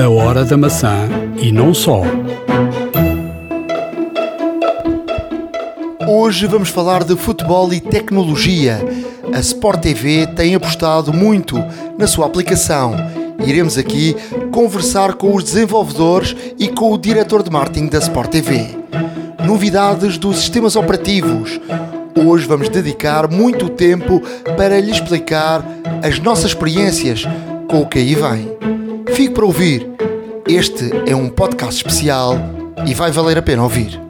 A hora da maçã e não só. Hoje vamos falar de futebol e tecnologia. A Sport TV tem apostado muito na sua aplicação. Iremos aqui conversar com os desenvolvedores e com o diretor de marketing da Sport TV. Novidades dos sistemas operativos. Hoje vamos dedicar muito tempo para lhe explicar as nossas experiências com o que aí vem. Fique para ouvir. Este é um podcast especial e vai valer a pena ouvir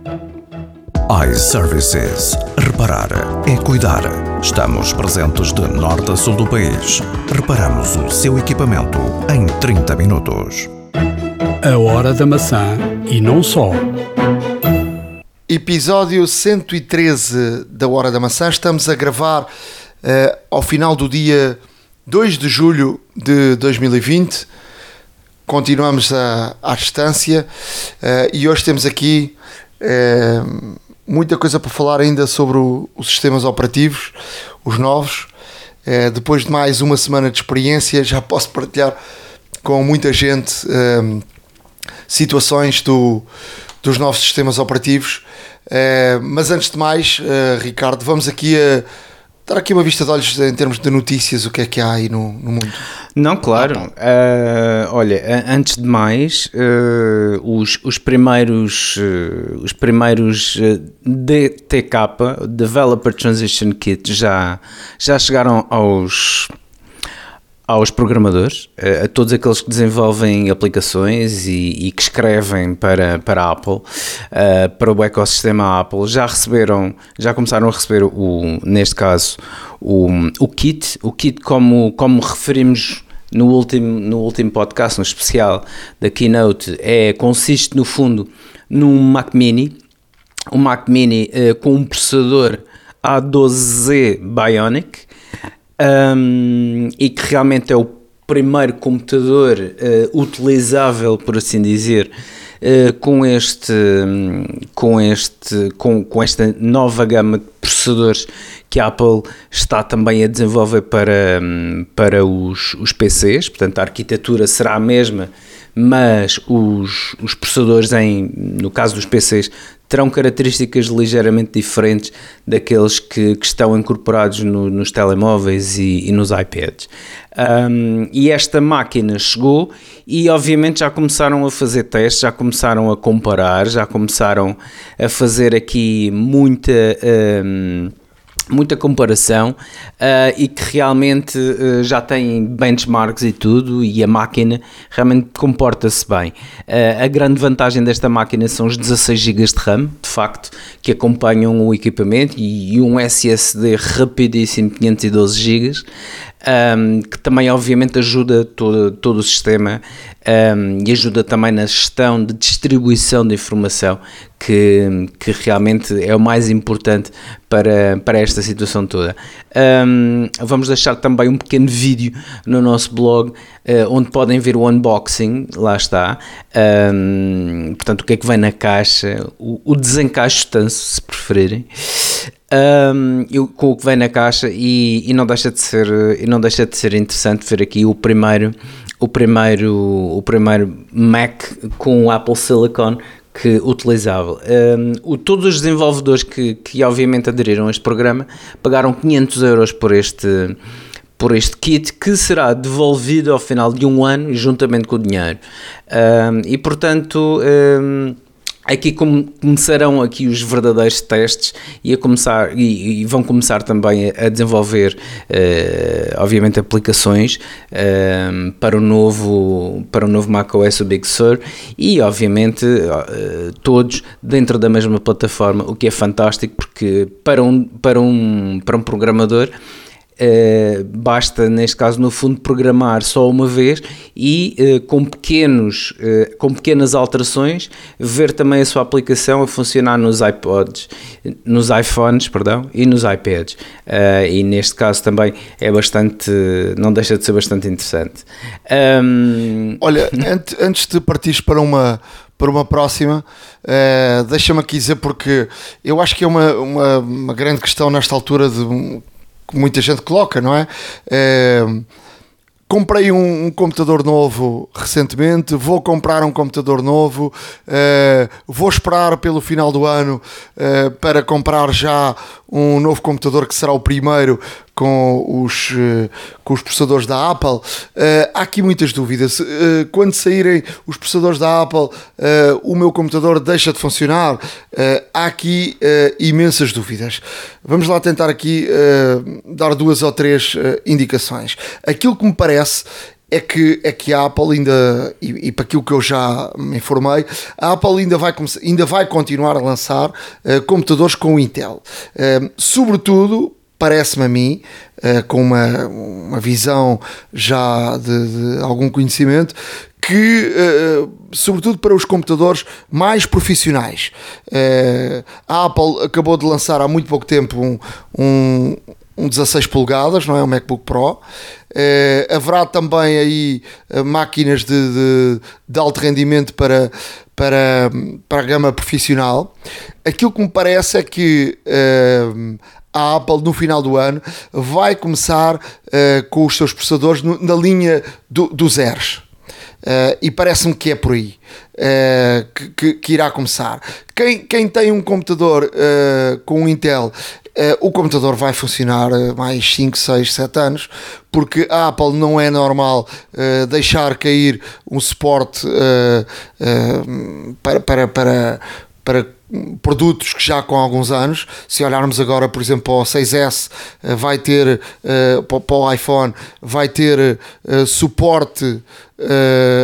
iServices. Reparar é cuidar. Estamos presentes de norte a sul do país. Reparamos o seu equipamento em 30 minutos. A hora da maçã e não só. Episódio 113 da Hora da Maçã. Estamos a gravar uh, ao final do dia 2 de julho de 2020. Continuamos a, à distância uh, e hoje temos aqui. Uh, muita coisa para falar ainda sobre o, os sistemas operativos, os novos. É, depois de mais uma semana de experiência, já posso partilhar com muita gente situações do, dos novos sistemas operativos. Mas antes de mais, Ricardo, vamos aqui a dar aqui uma vista de olhos em termos de notícias, o que é que há aí no, no mundo. Não, claro. Uh, olha, antes de mais, uh, os, os primeiros, uh, os primeiros DTK, Developer Transition Kit, já, já chegaram aos aos programadores, a todos aqueles que desenvolvem aplicações e, e que escrevem para, para a Apple, para o ecossistema Apple, já receberam, já começaram a receber o, neste caso, o, o kit, o kit como, como referimos no último, no último podcast, no especial da Keynote, é, consiste no fundo num Mac Mini, um Mac Mini uh, com um processador A12Z Bionic um, e que realmente é o primeiro computador uh, utilizável, por assim dizer, uh, com este, com este, com, com esta nova gama de processadores que a Apple está também a desenvolver para, para os, os PCs, portanto a arquitetura será a mesma, mas os, os processadores, em, no caso dos PCs, terão características ligeiramente diferentes daqueles que, que estão incorporados no, nos telemóveis e, e nos iPads. Um, e esta máquina chegou e obviamente já começaram a fazer testes, já começaram a comparar, já começaram a fazer aqui muita. Um, muita comparação uh, e que realmente uh, já tem benchmarks e tudo e a máquina realmente comporta-se bem. Uh, a grande vantagem desta máquina são os 16 GB de RAM, de facto, que acompanham o equipamento e, e um SSD rapidíssimo 512 GB um, que também obviamente ajuda todo, todo o sistema um, e ajuda também na gestão de distribuição de informação, que, que realmente é o mais importante para, para esta situação toda. Um, vamos deixar também um pequeno vídeo no nosso blog, uh, onde podem ver o unboxing, lá está. portanto, o que é que vem na caixa, o, o desencaixe tanto, se preferirem um, eu, com o que vem na caixa e, e, não deixa de ser e não deixa de ser interessante ver aqui o primeiro o primeiro o primeiro Mac com Apple Silicon que utilizável. Um, o, todos os desenvolvedores que, que obviamente aderiram a este programa pagaram 500 euros por este por este kit que será devolvido ao final de um ano juntamente com o dinheiro um, e portanto um, Aqui começarão aqui os verdadeiros testes e, a começar, e, e vão começar também a, desenvolver, uh, obviamente, aplicações uh, para, o novo, para o novo macOS, o Big Sur, e, obviamente, uh, todos dentro da mesma plataforma, o que é fantástico, porque para um, para um, para um programador Uh, basta, neste caso, no fundo, programar só uma vez e uh, com, pequenos, uh, com pequenas alterações ver também a sua aplicação a funcionar nos iPods, nos iPhones, perdão, e nos iPads. e neste caso também é bastante, não deixa de ser bastante interessante. Um... Olha, antes de partir para uma para uma próxima. Uh, Deixa-me aqui dizer, porque eu acho que é uma, uma, uma, grande questão nesta altura de que muita gente coloca, não é? é comprei um, um, computador novo recentemente, vou comprar um computador novo, uh, vou esperar pelo final do ano uh, para comprar já um novo computador que será o primeiro com os, uh, com os processadores da Apple. há aqui muitas dúvidas. quando saírem os processadores da Apple, o meu computador deixa de funcionar? há aqui imensas dúvidas. Vamos lá tentar aqui dar duas ou três indicações. Aquilo que me parece é que, é que a Apple ainda, e, e para aquilo que eu já me informei, a Apple ainda vai, ainda vai continuar a lançar uh, computadores com Intel. Uh, sobretudo, parece-me a mim, uh, com uma, uma visão já de, de algum conhecimento, que, sobretudo para os computadores mais profissionais. a Apple acabou de lançar há muito pouco tempo um, um, um 16 polegadas, não é? Um MacBook Pro. Uh, haverá também aí uh, máquinas de, de, de, alto rendimento para, para, para a gama profissional. Aquilo que me parece é que uh, a Apple no final do ano vai começar com os seus processadores no, na linha do, dos Zeros. Uh, e parece-me que é por aí uh, que, que, irá começar. Quem, quem tem um computador uh, com um Intel, o computador vai funcionar mais 5, 6, 7 anos, porque a Apple não é normal deixar cair um suporte para, para, para, para produtos que já com alguns anos, se olharmos agora, por exemplo, para o 6S, eh, vai ter, para o iPhone, vai ter uh, suporte,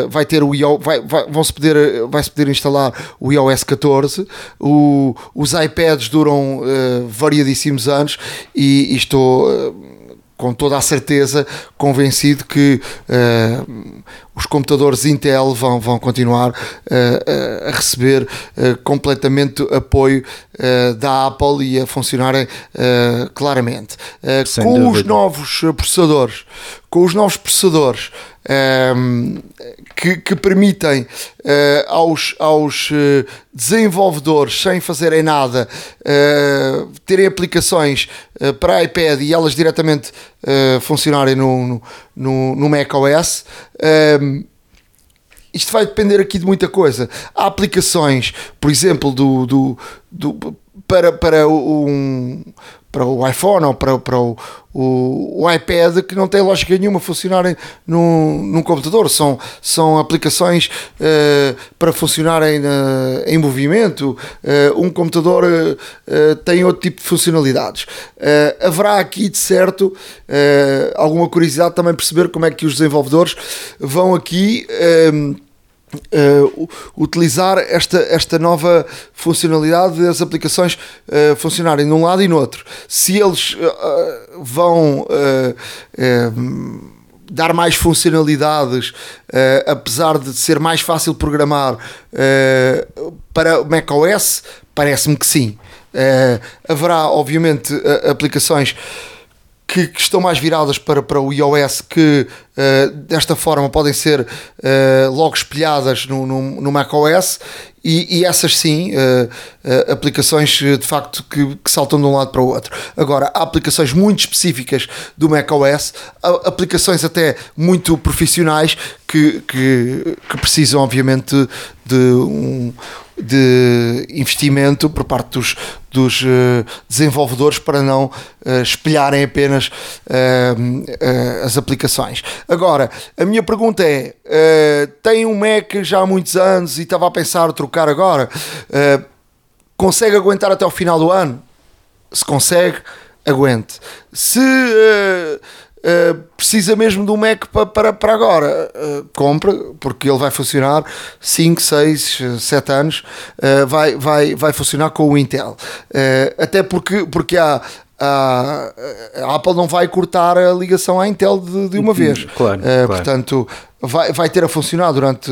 vai ter o iOS, vai, vai, vão -se poder, vai-se poder instalar o iOS 14, o, os iPads duram variadíssimos anos e, e estou com toda a certeza convencido que uh, os computadores Intel vão, vão continuar uh, a receber uh, completamente apoio da Apple e a funcionarem claramente. com dúvida. os novos processadores, com os novos processadores um, que, que, permitem uh, aos, aos uh, desenvolvedores, sem fazerem nada, uh, terem aplicações para iPad e elas diretamente funcionarem no, no, no macOS. Um, isto vai depender aqui de muita coisa. Há aplicações, por exemplo, do, do, do para, para um para o iPhone ou para, para o, o, o, iPad que não tem lógica nenhuma funcionarem num, num computador. São, são aplicações uh, para funcionarem uh, em movimento. Uh, um computador tem outro tipo de funcionalidades. haverá aqui, de certo, alguma curiosidade também perceber como é que os desenvolvedores vão aqui Uh, utilizar esta, esta nova funcionalidade das aplicações uh, funcionarem num lado e no outro. Se eles uh, vão dar mais funcionalidades, apesar de ser mais fácil programar para macOS, parece-me que sim. haverá, obviamente, aplicações que, que, estão mais viradas para, para o iOS que uh, desta forma podem ser uh, logo espelhadas no, no, no macOS e, e essas sim, uh, aplicações de facto que, que, saltam de um lado para o outro. Agora, há aplicações muito específicas do macOS, aplicações até muito profissionais que, que, que precisam obviamente de um, de investimento por parte dos, dos uh, desenvolvedores para não uh, espelharem apenas uh, as aplicações. Agora, a minha pergunta é: tem um Mac já há muitos anos e estava a pensar trocar agora? consegue aguentar até o final do ano? Se consegue, aguente. Se Uh, precisa mesmo do Mac para, para, para agora, uh, compra, porque ele vai funcionar 5, 6, 7 anos, uh, vai, vai, vai funcionar com o Intel. até porque, porque há, a, Apple não vai cortar a ligação à Intel de, de uma vez. Claro, claro. Portanto, vai, vai ter a funcionar durante.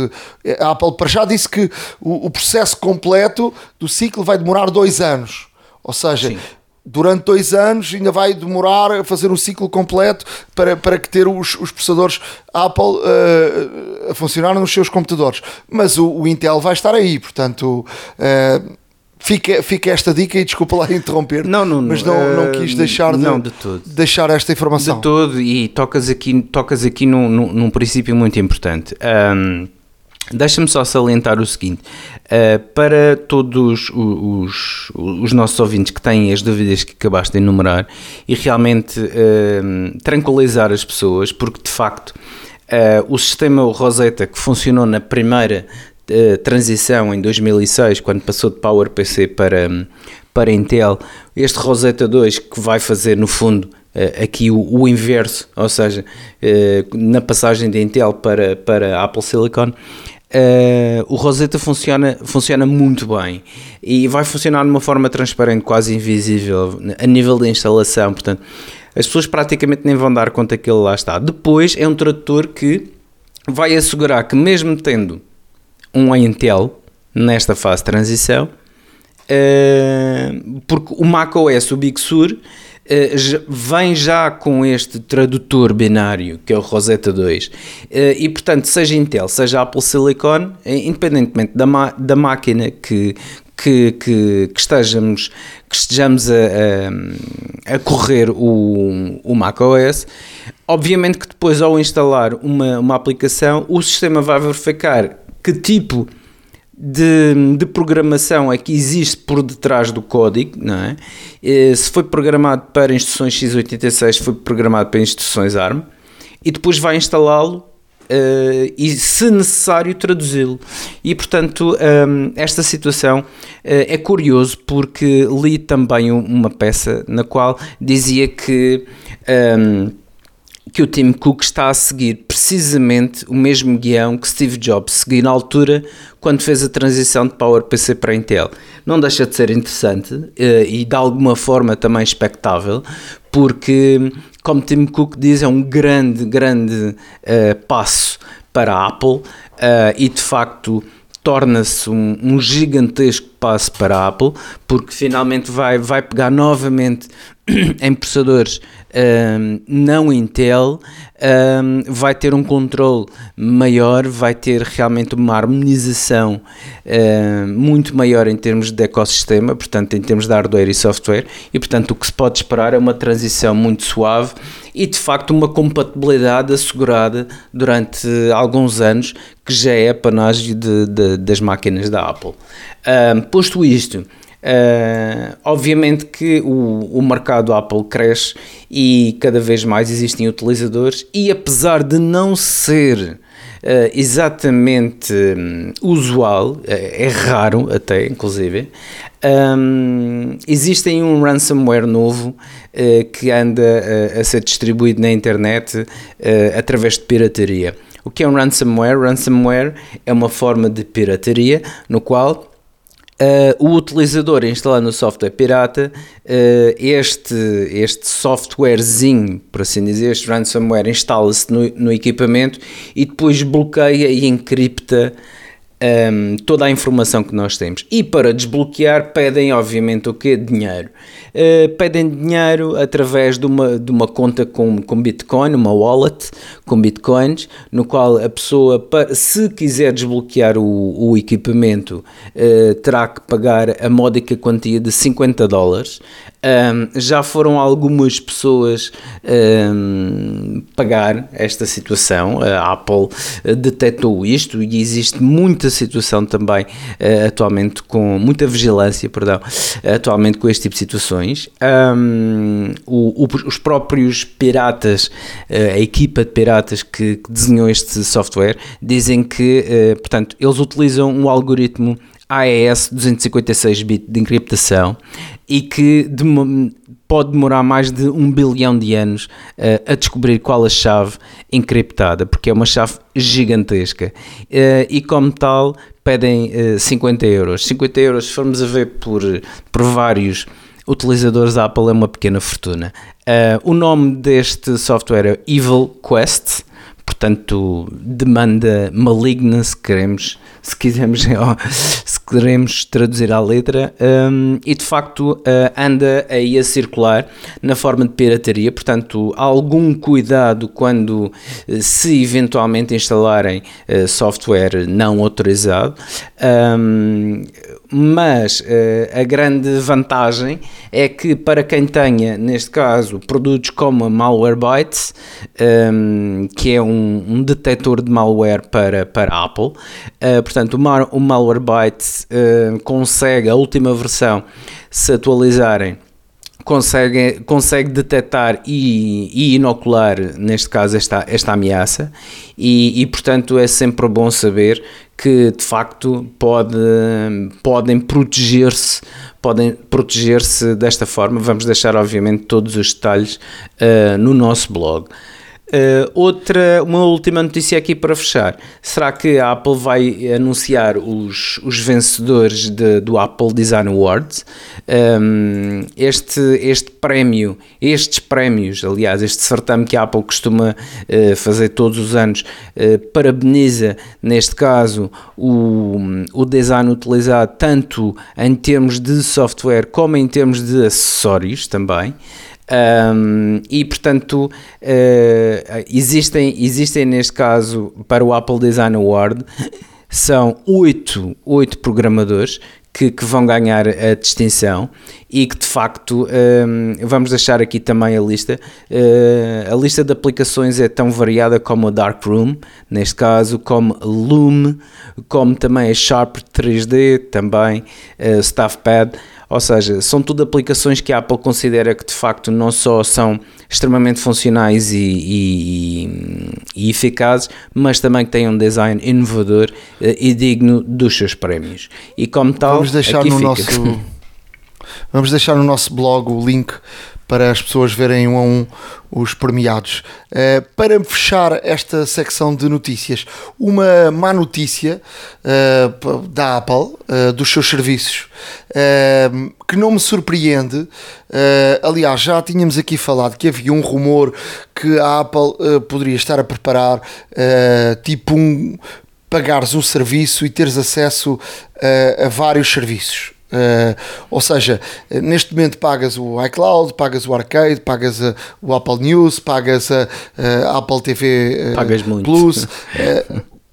A Apple para já disse que o, o processo completo do ciclo vai demorar dois anos. Ou seja, Sim durante dois anos ainda vai demorar a fazer um ciclo completo para, para que ter os, os processadores Apple uh, a funcionar nos seus computadores. Mas o, o, Intel vai estar aí, portanto. Uh, fica, fica esta dica e desculpa lá interromper, Não, não, mas não, não eh, quis deixar de, não, de todo. deixar esta informação. De todo, e tocas aqui, tocas aqui num, num, num princípio muito importante. Ahm, Deixa-me só salientar o seguinte: ah, para todos os, os, os nossos ouvintes que têm as dúvidas que acabaste de enumerar e realmente ahm, tranquilizar as pessoas, porque de facto ah, o sistema Rosetta que funcionou na primeira transição em 2006, quando passou de PowerPC para, para Intel, este Rosetta 2 que vai fazer no fundo aqui o, o inverso, ou seja, na passagem de Intel para, para Apple Silicon, eh, o Rosetta funciona, funciona muito bem e vai funcionar de uma forma transparente, quase invisível, a nível da instalação. Portanto, as pessoas praticamente nem vão dar conta que ele lá está. Depois, é um tradutor que vai assegurar que, mesmo tendo um Intel nesta fase de transição, Uh, porque o macOS, o Big Sur, uh, vem já com este tradutor binário que é o Rosetta 2 Uh, e portanto seja Intel, seja Apple Silicon eh, independentemente da, da máquina que, que, que, que estejamos, que estejamos a, a, a correr o, o macOS obviamente que depois ao instalar uma, uma aplicação o sistema vai verificar que tipo de, de programação é que existe por detrás do código, não é? Eh, Se foi programado para instruções x86, foi programado para instruções ARM e depois vai instalá-lo eh, e, se necessário, traduzi-lo. E portanto, hum, esta situação eh, é curioso porque li também um- uma peça na qual dizia que. hum, que o Tim Cook está a seguir precisamente o mesmo guião que Steve Jobs seguiu na altura quando fez a transição de PowerPC para Intel. Não deixa de ser interessante eh, e de alguma forma também expectável, porque, como Tim Cook diz, é um grande, grande eh, passo para a Apple eh, e de facto torna-se um, um gigantesco passo para a Apple, porque finalmente vai, vai pegar novamente em processadores um, não Intel, um, vai ter um controle maior, vai ter realmente uma harmonização um, muito maior em termos de ecossistema, portanto, em termos de hardware e software, e portanto, o que se pode esperar é uma transição muito suave e de facto uma compatibilidade assegurada durante alguns anos, que já é a panagem de, de- das máquinas da Apple. Posto isto, Uh, obviamente que o, o mercado Apple cresce e cada vez mais existem utilizadores e apesar de não ser uh, exatamente hum, usual, é, é raro até inclusive, um, existem um ransomware novo uh, que anda uh, a ser distribuído na internet através de pirataria. O que é um ransomware? Ransomware é uma forma de pirataria no qual Uh, o utilizador instalando o software pirata, uh, este, este softwarezinho, por assim dizer, este ransomware, instala-se no, no equipamento e depois bloqueia e encripta um, toda a informação que nós temos. E para desbloquear, pedem, obviamente, o quê? Dinheiro. Uh, pedem dinheiro através de uma, de uma conta com, com Bitcoin, uma wallet com Bitcoins, no qual a pessoa, se quiser desbloquear o, o equipamento, uh, terá que pagar a módica quantia de 50 dólares. Um, já foram algumas pessoas um, pagar esta situação. A Apple uh, detectou isto e existe muita situação também uh, atualmente com muita vigilância, perdão, atualmente com este tipo de situações. Um, o- o- os próprios piratas, uh, a equipa de piratas que, que desenhou este software, dizem que, uh, portanto, eles utilizam um algoritmo AES 256-bit de encriptação e que demo- pode demorar mais de um bilhão de anos eh, a descobrir qual a chave encriptada, porque é uma chave gigantesca. Eh, e como tal, pedem eh, 50 euros. 50 euros, se formos a ver por, por vários utilizadores da Apple, é uma pequena fortuna. O nome deste software é Evil Quest portanto demanda maligna se queremos se quisermos se, queremos traduzir à letra um, e de facto uh, anda aí a circular na forma de pirataria, portanto algum cuidado quando se eventualmente instalarem uh, software não autorizado. Um, mas uh, a grande vantagem é que para quem tenha, neste caso, produtos como a Malwarebytes, um, que é um, um detector de malware para, para Apple, uh, portanto, o, Mal, o Malwarebytes uh, consegue a última versão se atualizarem consegue, consegue detectar e, e, inocular, neste caso, esta, esta ameaça, e, e, portanto é sempre bom saber que de facto pode, podem proteger-se podem proteger-se desta forma. Vamos deixar, obviamente, todos os detalhes uh, no nosso blog. Uh, outra, uma última notícia aqui para fechar. Será que a Apple vai anunciar os, os vencedores de, do Apple Design Awards? Um, ehm, este, este prémio, estes prémios, aliás, este certame que a Apple costuma uh, fazer todos os anos, uh, parabeniza, neste caso, o, o design utilizado tanto em termos de software como em termos de acessórios também. Um, e portanto uh, existem, existem neste caso para o Apple Design Award são oito, oito programadores que, que, vão ganhar a distinção e que de facto um, vamos deixar aqui também a lista. Uh, a lista de aplicações é tão variada como a Darkroom, neste caso, como Loom, como também a Sharp 3D, também uh, StaffPad. Ou seja, são tudo aplicações que a Apple considera que de facto não só são extremamente funcionais e, e, e eficazes, mas também que têm um design inovador eh, e digno dos seus prémios. E como tal, vamos deixar no fica. nosso vamos deixar no nosso blog o link para as pessoas verem um a um os premiados. Uh, para fechar esta secção de notícias, uma má notícia uh, da Apple, uh, dos seus serviços, que não me surpreende. aliás, já tínhamos aqui falado que havia um rumor que a Apple poderia estar a preparar tipo um pagares um serviço e teres acesso a vários serviços. Uh, ou seja, neste momento pagas o iCloud, pagas o Arcade, pagas uh, o Apple News, pagas a uh, Apple TV pagas Plus,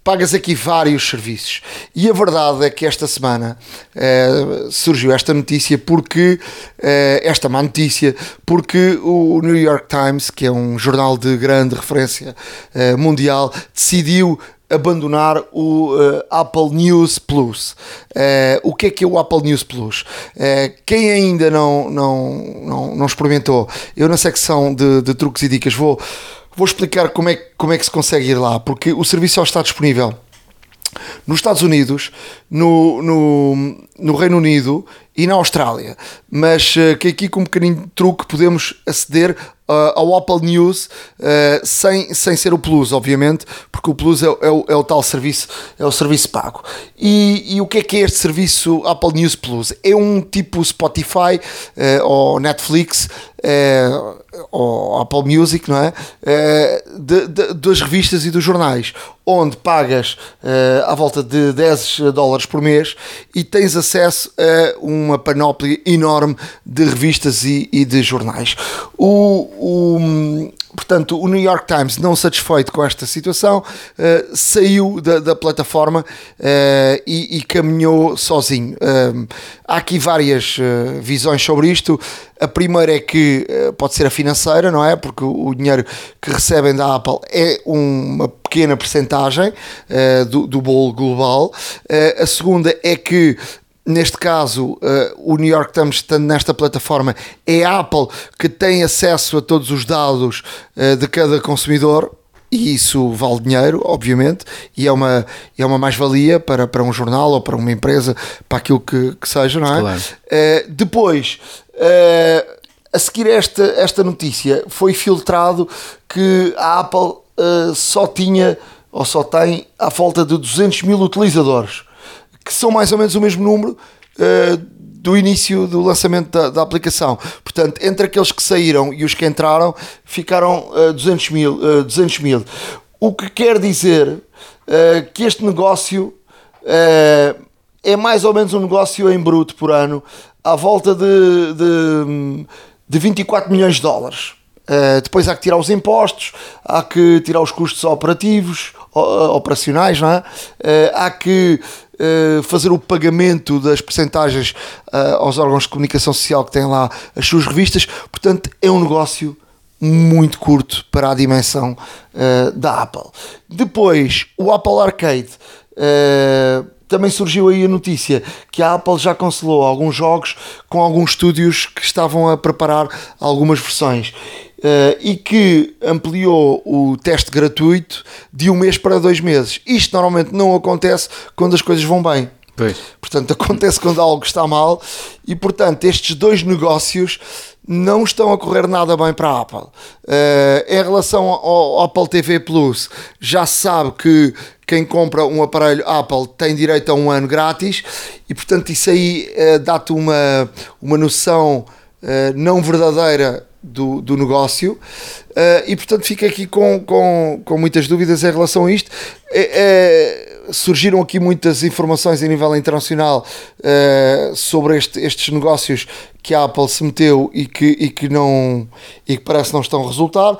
pagas aqui vários serviços. E a verdade é que esta semana surgiu esta notícia porque esta má notícia porque o New York Times, que é um jornal de grande referência mundial, decidiu abandonar o uh, Apple News Plus. Uh, o que é que é o Apple News Plus? Uh, quem ainda não, não, não, não experimentou, eu na secção de, de, truques e dicas vou, vou explicar como é, como é que se consegue ir lá, porque o serviço já está disponível nos Estados Unidos, no, no, no, Reino Unido e na Austrália. Mas que aqui com um bocadinho de truque podemos aceder ao Apple News uh, sem, sem ser o Plus, obviamente, porque o Plus é, é, o, é o tal serviço, é o serviço pago. E, e, o que é que é este serviço Apple News Plus? É um tipo Spotify uh, ou Netflix ou Apple Music, não é? De, de, das revistas e dos jornais, onde pagas à volta de 10 dólares por mês e tens acesso a uma panóplia enorme de revistas e, e de jornais. O, o, portanto, o New York Times, não satisfeito com esta situação, uh, saiu da, da plataforma uh, e, e, caminhou sozinho. Uh, há aqui várias visões sobre isto. A primeira é que pode ser a financeira, não é? Porque o, dinheiro que recebem da Apple é uma pequena percentagem do, do bolo global. a segunda é que neste caso, uh, o New York Times estando nesta plataforma, é a Apple que tem acesso a todos os dados uh, de cada consumidor. E isso vale dinheiro, obviamente, e é uma, é uma mais-valia para, para um jornal ou para uma empresa, para aquilo que, que seja, não é? Claro. Uh, depois, a seguir esta, esta notícia, foi filtrado que a Apple só tinha ou só tem à volta de 200 mil utilizadores que são mais ou menos o mesmo número uh, do início do lançamento da, da, aplicação. Portanto, entre aqueles que saíram e os que entraram, ficaram uh, 200, mil, uh, eh, 200 mil. O que quer dizer que este negócio é mais ou menos um negócio em bruto por ano à volta de, de, de 24 milhões de dólares. Uh, depois há que tirar os impostos, há que tirar os custos operativos, operacionais, não é? Uh, há que uh, fazer o pagamento das percentagens aos órgãos de comunicação social que têm lá as suas revistas. Portanto, é um negócio muito curto para a dimensão da Apple. Depois, o Apple Arcade também surgiu aí a notícia que a Apple já cancelou alguns jogos com alguns estúdios que estavam a preparar algumas versões. Uh, e que ampliou o teste gratuito de um mês para dois meses. Isto normalmente não acontece quando as coisas vão bem. Pois. Portanto, acontece quando algo está mal e, portanto, estes dois negócios não estão a correr nada bem para a Apple. Uh, em relação ao Apple TV Plus, já se sabe que quem compra um aparelho Apple tem direito a um ano grátis e, portanto, isso aí uh, dá-te uma, uma noção uh, não verdadeira do, do negócio uh, e portanto fico aqui com, com, com muitas dúvidas em relação a isto. É, é, surgiram aqui muitas informações a nível internacional uh, sobre este, estes negócios que a Apple se meteu e que, e que, não, e que parece não estão a resultar.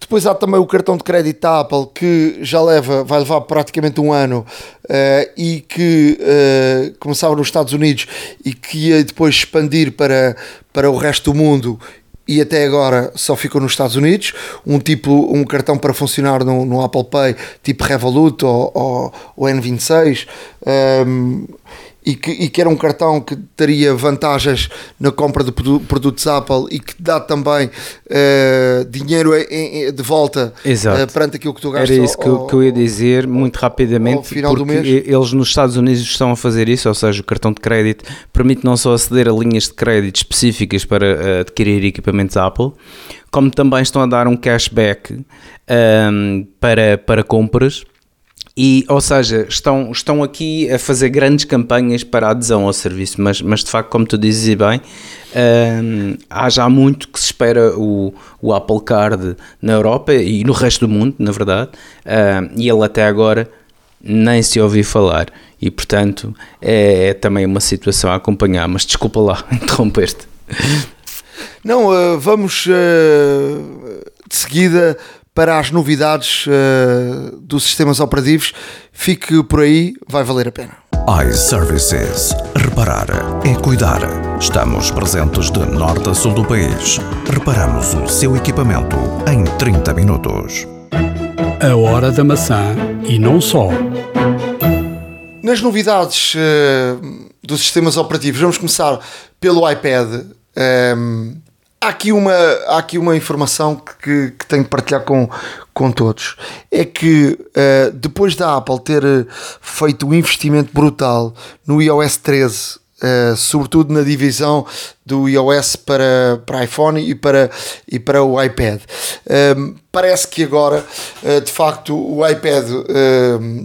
Depois há também o cartão de crédito da Apple que já leva, vai levar praticamente um ano uh, e que uh, começava nos Estados Unidos e que ia depois expandir para, para o resto do mundo e até agora só ficou nos Estados Unidos. Um tipo, um cartão para funcionar no, no Apple Pay, tipo Revolut ou, ou, ou N26. Um, e que, e que era um cartão que teria vantagens na compra de produtos Apple e que dá também uh, dinheiro em, em, de volta uh, perante aquilo que tu gastas. Era isso que, ao, que, eu ia dizer muito rapidamente, porque eles nos Estados Unidos estão a fazer isso, ou seja, o cartão de crédito permite não só aceder a linhas de crédito específicas para uh, adquirir equipamentos Apple, como também estão a dar um cashback um, ehm, para, para compras e, ou seja, estão, estão aqui a fazer grandes campanhas para adesão ao serviço, mas, mas de facto, como tu dizes bem, um, há já muito que se espera o, o Apple Card na Europa e no resto do mundo, na verdade, um, e ele até agora nem se ouviu falar. E portanto é, é também uma situação a acompanhar. Mas desculpa lá interromper-te. Não, uh, vamos uh, de seguida para as novidades uh, dos sistemas operativos. Fique por aí, vai valer a pena. iServices. Reparar é cuidar. Estamos presentes de norte a sul do país. Reparamos o seu equipamento em 30 minutos. A hora da maçã e não só. Nas novidades uh, dos sistemas operativos, vamos começar pelo iPad. Um, há aqui uma, há aqui uma informação que, que tenho que partilhar com, com todos. É que uh, depois da Apple ter eh, feito um investimento brutal no iOS 13 Uh, sobretudo na divisão do iOS para, para iPhone e para, e para o iPad. Uh, parece que agora, uh, de facto, o iPad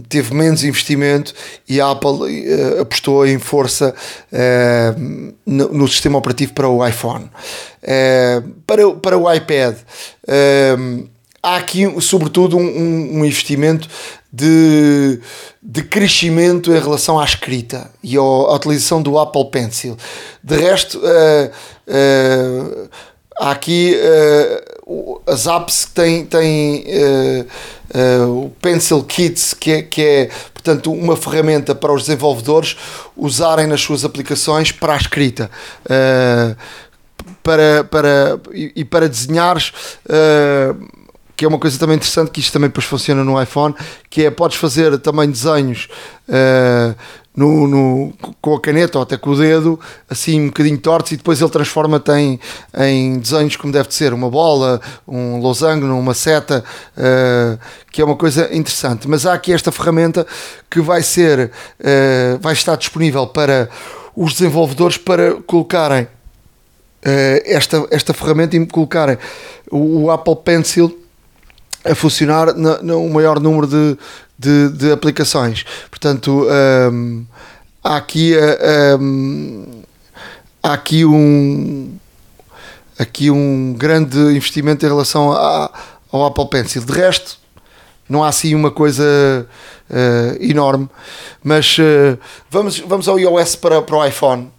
teve menos investimento e a Apple apostou em força no, no, sistema operativo para o iPhone. para, para o iPad há aqui, sobretudo, um, um investimento de, de crescimento em relação à escrita e à utilização do Apple Pencil. De resto, uh, uh, há aqui uh, as apps que têm, têm o Pencil Kits, que é, que é, portanto, uma ferramenta para os desenvolvedores usarem nas suas aplicações para a escrita. para, para, e, e para desenhares que é uma coisa também interessante, que isto também depois funciona no iPhone, que é, podes fazer também desenhos uh, no, no, com a caneta ou até com o dedo, assim um bocadinho tortos, e depois ele transforma-te em, desenhos como deve de ser, uma bola, um losango, uma seta, uh, que é uma coisa interessante. Mas há aqui esta ferramenta que vai ser, uh, vai estar disponível para os desenvolvedores para colocarem esta, esta ferramenta e colocarem o Apple Pencil a funcionar no, maior número de, de, de aplicações. Portanto, um, há aqui, um, há aqui um aqui um grande investimento em relação a, ao Apple Pencil. De resto, não há assim uma coisa uh, enorme. Mas uh, vamos, vamos ao iOS para, para o iPhone,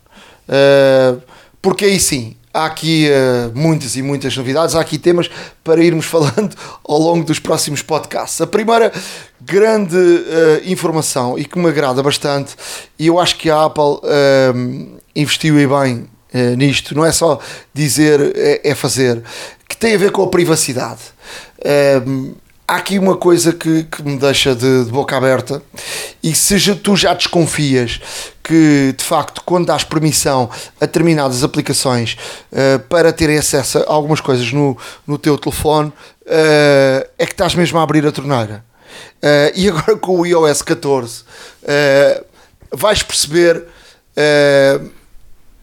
uh, porque aí sim há aqui muitas e muitas novidades, há aqui temas para irmos falando ao longo dos próximos podcasts. A primeira grande informação e que me agrada bastante, e eu acho que a Apple investiu e bem nisto, não é só dizer, é, é, fazer, que tem a ver com a privacidade há aqui uma coisa que, que me deixa de, de, boca aberta e se tu já desconfias que de facto quando dás permissão a determinadas aplicações uh, para terem acesso a algumas coisas no, no teu telefone uh, é que estás mesmo a abrir a torneira. Uh, e agora com o iOS 14 vais perceber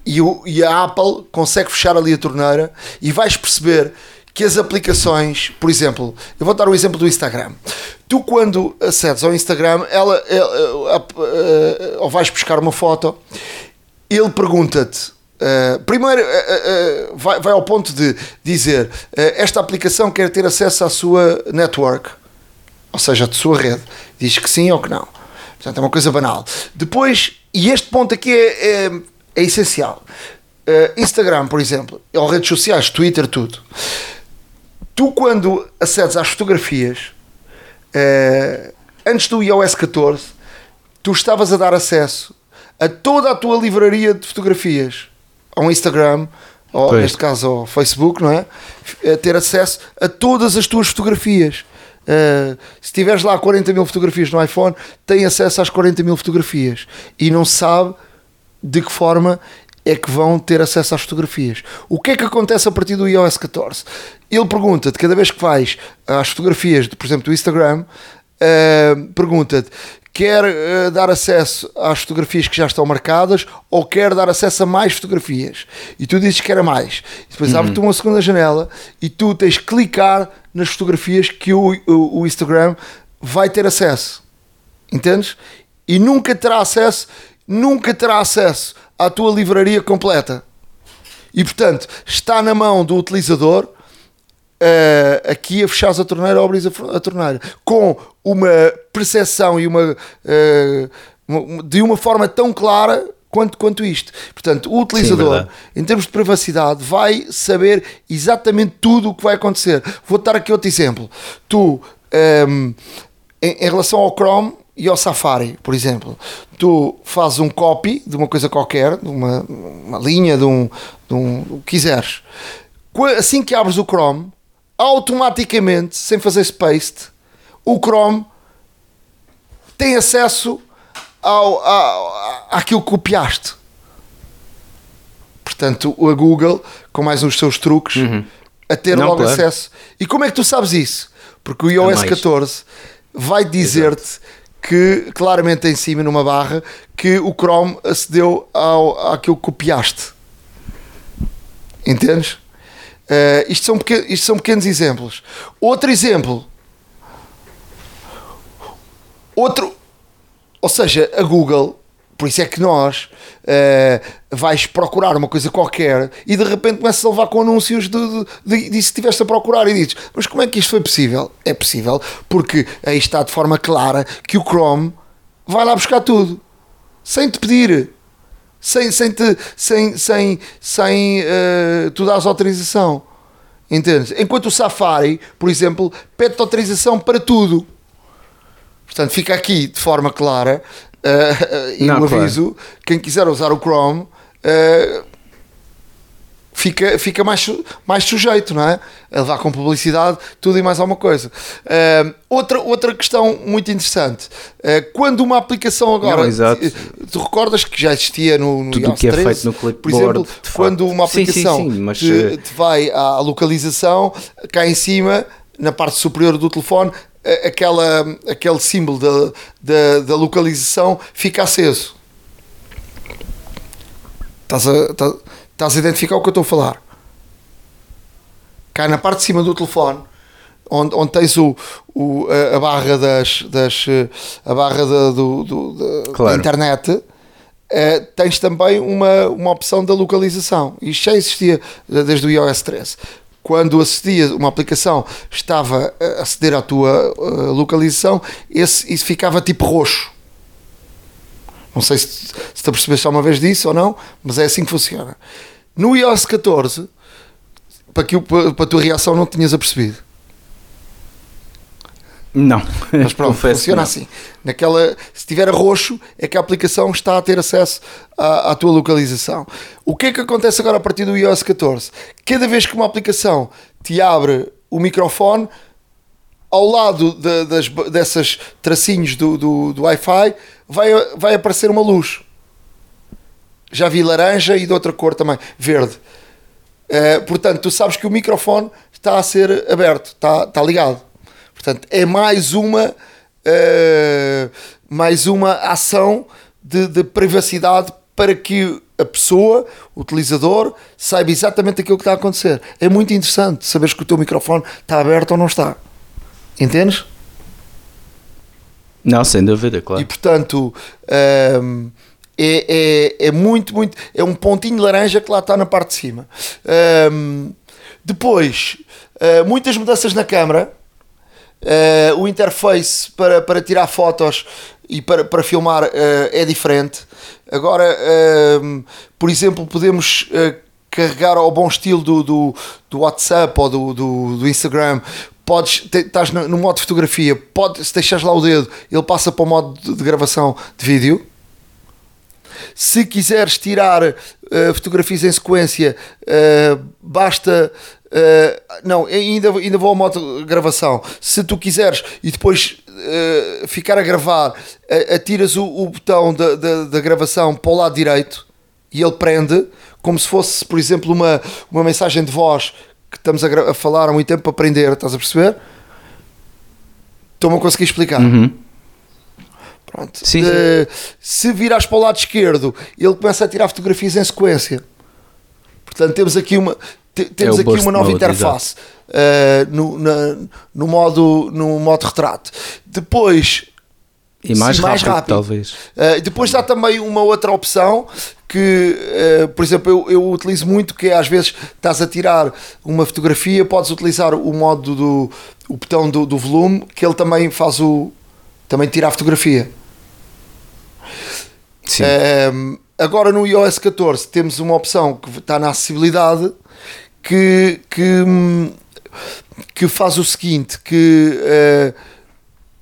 e, o, e a Apple consegue fechar ali a torneira e vais perceber que as aplicações, por exemplo, eu vou dar o um exemplo do Instagram. Tu, quando acedes ao Instagram, ela, ela, ela ou vais buscar uma foto, ele pergunta-te. Uh, primeiro, uh, uh, vai, vai ao ponto de dizer esta aplicação quer ter acesso à sua network, ou seja, à sua rede. Diz que sim ou que não. Portanto, é uma coisa banal. Depois, e este ponto aqui é, é, é essencial. Instagram, por exemplo, ou redes sociais, Twitter, tudo tu quando acedes às fotografias uh, antes do iOS 14 tu estavas a dar acesso a toda a tua livraria de fotografias ao Instagram ou pois. neste caso ao Facebook não é? A ter acesso a todas as tuas fotografias uh, se tiveres lá 40 mil fotografias no iPhone tem acesso às 40 mil fotografias e não sabe de que forma é que vão ter acesso às fotografias. O que é que acontece a partir do iOS 14? Ele pergunta-te, cada vez que vais às fotografias, de, por exemplo, do Instagram, uh, pergunta-te, quer uh, dar acesso às fotografias que já estão marcadas ou quer dar acesso a mais fotografias? E tu dizes que era mais. E depois uhum. abre-te uma segunda janela e tu tens que clicar nas fotografias que o, o, o Instagram vai ter acesso. Entendes? E nunca terá acesso, nunca terá acesso à tua livraria completa. E portanto, está na mão do utilizador uh, aqui a fechar a torneira ou abrir a, a torneira com uma percepção e uma, uh, de uma forma tão clara quanto, quanto isto. Portanto, o utilizador, Sim, em termos de privacidade, vai saber exatamente tudo o que vai acontecer. Vou dar aqui outro exemplo. Tu, um, ehm, em, em relação ao Chrome, e ao Safari, por exemplo, tu fazes um copy de uma coisa qualquer, de uma, uma linha, de um, de um, o que quiseres. Assim que abres o Chrome, automaticamente, sem fazer paste, o Chrome tem acesso ao, ao, àquilo que copiaste. Portanto, a Google, com mais uns seus truques, uhum. a ter Não, logo claro. acesso. E como é que tu sabes isso? Porque o iOS 14 vai dizer-te que claramente em cima numa barra que o Chrome acedeu ao, àquilo que copiaste. Entendes? Uh, isto, são pequenos, isto são pequenos exemplos. Outro exemplo. Outro. Ou seja, a Google por isso é que nós uh, vais procurar uma coisa qualquer e de repente começas a levar com anúncios de, de, de, se estiveste a procurar e dizes, mas como é que isto foi possível? É possível porque aí está de forma clara que o Chrome vai lá buscar tudo sem te pedir, sem, sem, te, sem, sem, sem uh, tu dares autorização. Entendes? Enquanto o Safari, por exemplo, pede-te autorização para tudo. Portanto, fica aqui de forma clara Uh, e Não, um aviso: claro. quem quiser usar o Chrome uh, fica, fica mais, mais sujeito, não é? A levar com publicidade, tudo e mais alguma coisa. Uh, outra, outra questão muito interessante: quando uma aplicação agora. Não, tu recordas que já existia no, no tudo que é 13, feito no Clipboard, por exemplo, quando uma aplicação sim, sim, sim, mas... te, te vai à localização, cá em cima na parte superior do telefone aquela, aquele símbolo da, da, da localização fica aceso. Estás a, estás, estás a identificar o que eu estou a falar? Cai na parte de cima do telefone, onde, onde tens o, o, a, barra das, das a barra da, do, do, da, claro. da internet, é, tens também uma, uma opção da localização. Isto já existia desde o iOS 13 quando acedia uma aplicação estava a aceder à tua uh, localização, esse, isso ficava tipo roxo. Não sei se, se te apercebeste alguma vez disso ou não, mas é assim que funciona. No iOS 14, para, que, para a tua reação não tinhas apercebido. Não, Mas pronto, funciona assim. Naquela, se estiver a roxo, é que a aplicação está a ter acesso à, à, tua localização. O que é que acontece agora a partir do iOS 14? Cada vez que uma aplicação te abre o microfone, ao lado de, das, dessas tracinhos do, do, do Wi-Fi, vai, vai aparecer uma luz. Já vi laranja e de outra cor também, verde. Uh, portanto, tu sabes que o microfone está a ser aberto, está, está ligado. Portanto, é mais uma, uh, mais uma ação de, de, privacidade para que a pessoa, o utilizador, saiba exatamente aquilo que está a acontecer. É muito interessante saberes que o teu microfone está aberto ou não está. Entendes? Não, sem dúvida, claro. E portanto. Um, é, é, é, muito, muito. É um pontinho de laranja que lá está na parte de cima. Um, depois, uh, muitas mudanças na câmara. Uh, o interface para, para tirar fotos e para, para filmar uh, é diferente. Agora, por exemplo, podemos carregar ao bom estilo do, do, do WhatsApp ou do, do, do Instagram podes, estás no, modo de fotografia, pode, se deixares lá o dedo, ele passa para o modo de, de gravação de vídeo. Se quiseres tirar uh, fotografias em sequência, uh, basta. Uh, não, ainda, ainda vou ao modo gravação. Se tu quiseres e depois ficar a gravar, atiras o, o botão da, da, da gravação para o lado direito e ele prende, como se fosse, por exemplo, uma, uma mensagem de voz que estamos a, a, falar há muito tempo para aprender, estás a perceber? Estou-me a conseguir explicar. Uhum. Pronto. Sim, uh, se virares para o lado esquerdo, ele começa a tirar fotografias em sequência. Portanto, temos aqui uma, temos é aqui uma nova mode, interface uh, no, na, no, modo, no modo retrato. Depois. E mais, sim, mais rápido, rápido, talvez. Uh, depois há também uma outra opção que, uh, por exemplo, eu, eu, utilizo muito, que é às vezes estás a tirar uma fotografia, podes utilizar o modo do o botão do, do volume, que ele também faz o também tira a fotografia. Sim. Uh, agora no iOS 14 temos uma opção que está na acessibilidade que, que, que faz o seguinte, que uh,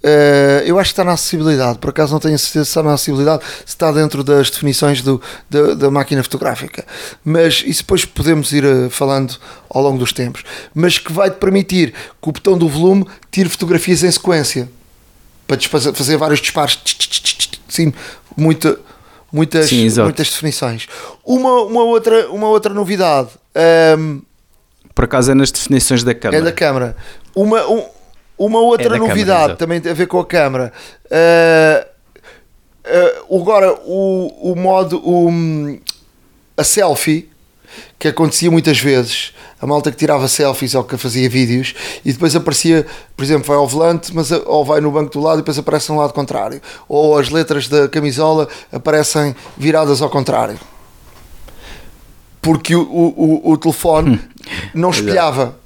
Uh, eu acho que está na acessibilidade, por acaso não tenho certeza se está na acessibilidade, se está dentro das definições do, da, da máquina fotográfica. Mas isso depois podemos ir uh, falando ao longo dos tempos. Mas que vai te permitir que o botão do volume tire fotografias em sequência para fazer vários disparos. Sim, muita, muitas, Sim, muitas definições. Uma, uma, outra, uma outra novidade. Um, por acaso é nas definições da câmera. É da câmera. Uma, um, uma outra é novidade câmara, também tem a ver com a câmera. Uh, uh, agora, o, o modo. O, a selfie, que acontecia muitas vezes. A malta que tirava selfies ou que fazia vídeos e depois aparecia, por exemplo, vai ao volante, mas ou vai no banco do lado e depois aparece no lado contrário. Ou as letras da camisola aparecem viradas ao contrário. Porque o, o, o telefone não espelhava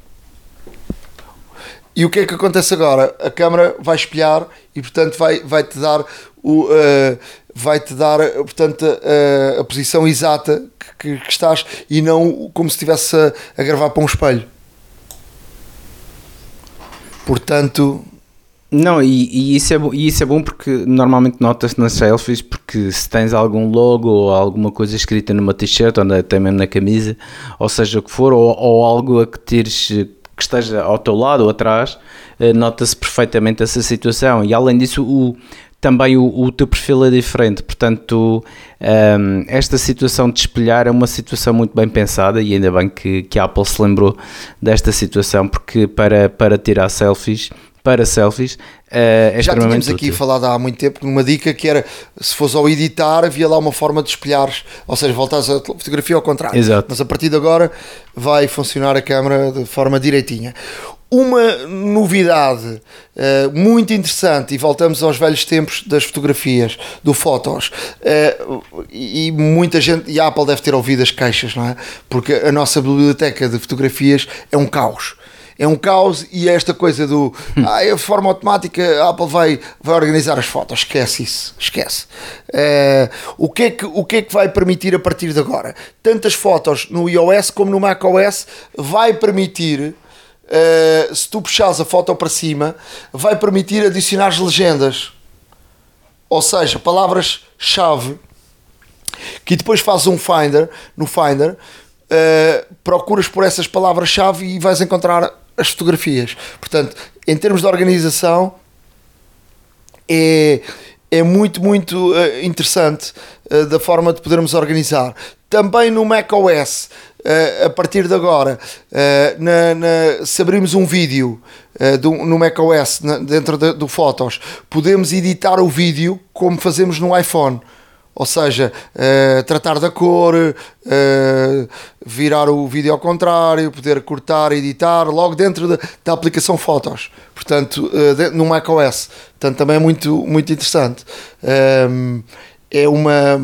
e o que é que acontece agora? A câmera vai espelhar e, portanto, vai, vai te dar o. Uh, vai te dar, portanto, a, a posição exata que, que, estás e não como se estivesse a, a gravar para um espelho. Portanto, não, e, e, isso é bom, e isso é bom porque normalmente notas nas selfies porque se tens algum logo ou alguma coisa escrita numa t-shirt ou até mesmo na camisa, ou seja o que for, ou, ou algo a que tires que esteja ao teu lado ou atrás, eh, nota-se perfeitamente essa situação. E além disso, o, também o, o, teu perfil é diferente, portanto, um, ehm, esta situação de espelhar é uma situação muito bem pensada e ainda bem que, que a Apple se lembrou desta situação, porque para, para tirar selfies para selfies é, é Já tínhamos aqui útil. falado há muito tempo numa dica que era se fosse ao editar, havia lá uma forma de espelhares, ou seja, voltares a fotografia ao contrário. Exato. Mas a partir de agora vai funcionar a câmera de forma direitinha. Uma novidade eh, muito interessante, e voltamos aos velhos tempos das fotografias, do Fotos, eh, e muita gente, e a Apple deve ter ouvido as queixas, não é? Porque a nossa biblioteca de fotografias é um caos é um caos e é esta coisa do ah, é de forma automática a Apple vai, vai organizar as fotos, esquece isso, esquece. Eh, o, que é que, o que é que vai permitir a partir de agora? Tantas fotos no iOS como no macOS vai permitir, eh, se tu puxares a foto para cima, vai permitir adicionar as legendas. Ou seja, palavras-chave que depois fazes um Finder, no Finder, eh, procuras por essas palavras-chave e vais encontrar as fotografias. Portanto, em termos de organização, é, é muito, muito eh, interessante eh, da forma de podermos organizar. Também no macOS, eh, a partir de agora, eh, na, na- se abrirmos um vídeo eh, do, no macOS, na, dentro da- do Fotos, podemos editar o vídeo como fazemos no iPhone. Ou seja, tratar da cor, virar o vídeo ao contrário, poder cortar, editar, logo dentro da, da aplicação Fotos. Portanto, de- no macOS. Portanto, também é muito, muito interessante. Ehm, é uma,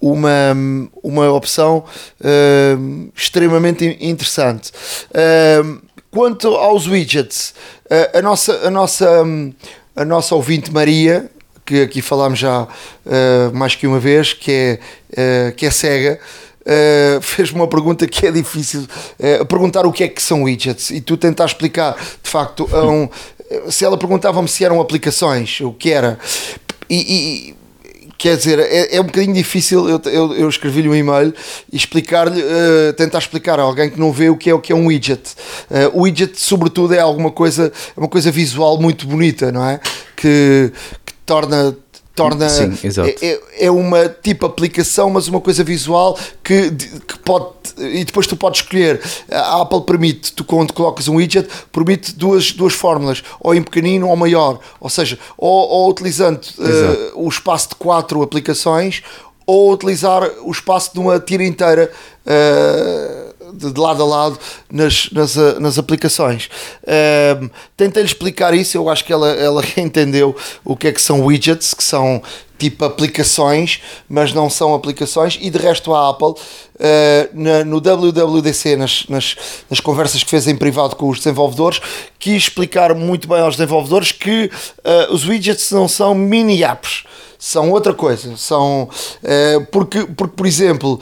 uma, uma opção ehm, extremamente in- interessante. Ehm, quanto aos widgets, eh, a, nossa, a, nossa, hum, a nossa ouvinte Maria, que aqui falámos já eh, mais que uma vez, que é, que é cega, eh, fez-me uma pergunta que é difícil, eh, perguntar o que é que são widgets, e tu tentar explicar, de facto, um, se ela perguntava-me se eram aplicações, o que era, e, e- Quer dizer, é, é um bocadinho difícil eu, eu, eu escrevi-lhe um e-mail e explicar-lhe, eh, tentar explicar a alguém que não vê o que é o que é um widget. Eh, o widget, sobretudo, é alguma coisa, é uma coisa visual muito bonita, não é? Que, que torna. Torna, Sim, exato. é, é- é uma tipo aplicação, mas uma coisa visual que, que pode. E depois tu podes escolher. A Apple permite, tu quando colocas um widget, permite duas, duas fórmulas, ou em pequenino ou maior. Ou seja, ou, ou utilizando Exato. o espaço de quatro aplicações, ou utilizar o espaço de uma tira inteira. eh, de lado a lado nas, nas, eh, nas aplicações. Ehm, Tentei-lhe explicar isso, eu acho que ela, ela entendeu o que é que são widgets, que são tipo aplicações, mas não são aplicações, e de resto a Apple, eh, na- no WWDC, nas, nas, nas conversas que fez em privado com os desenvolvedores, quis explicar muito bem aos desenvolvedores que eh, os widgets não são mini apps, são outra coisa, são porque, porque por exemplo,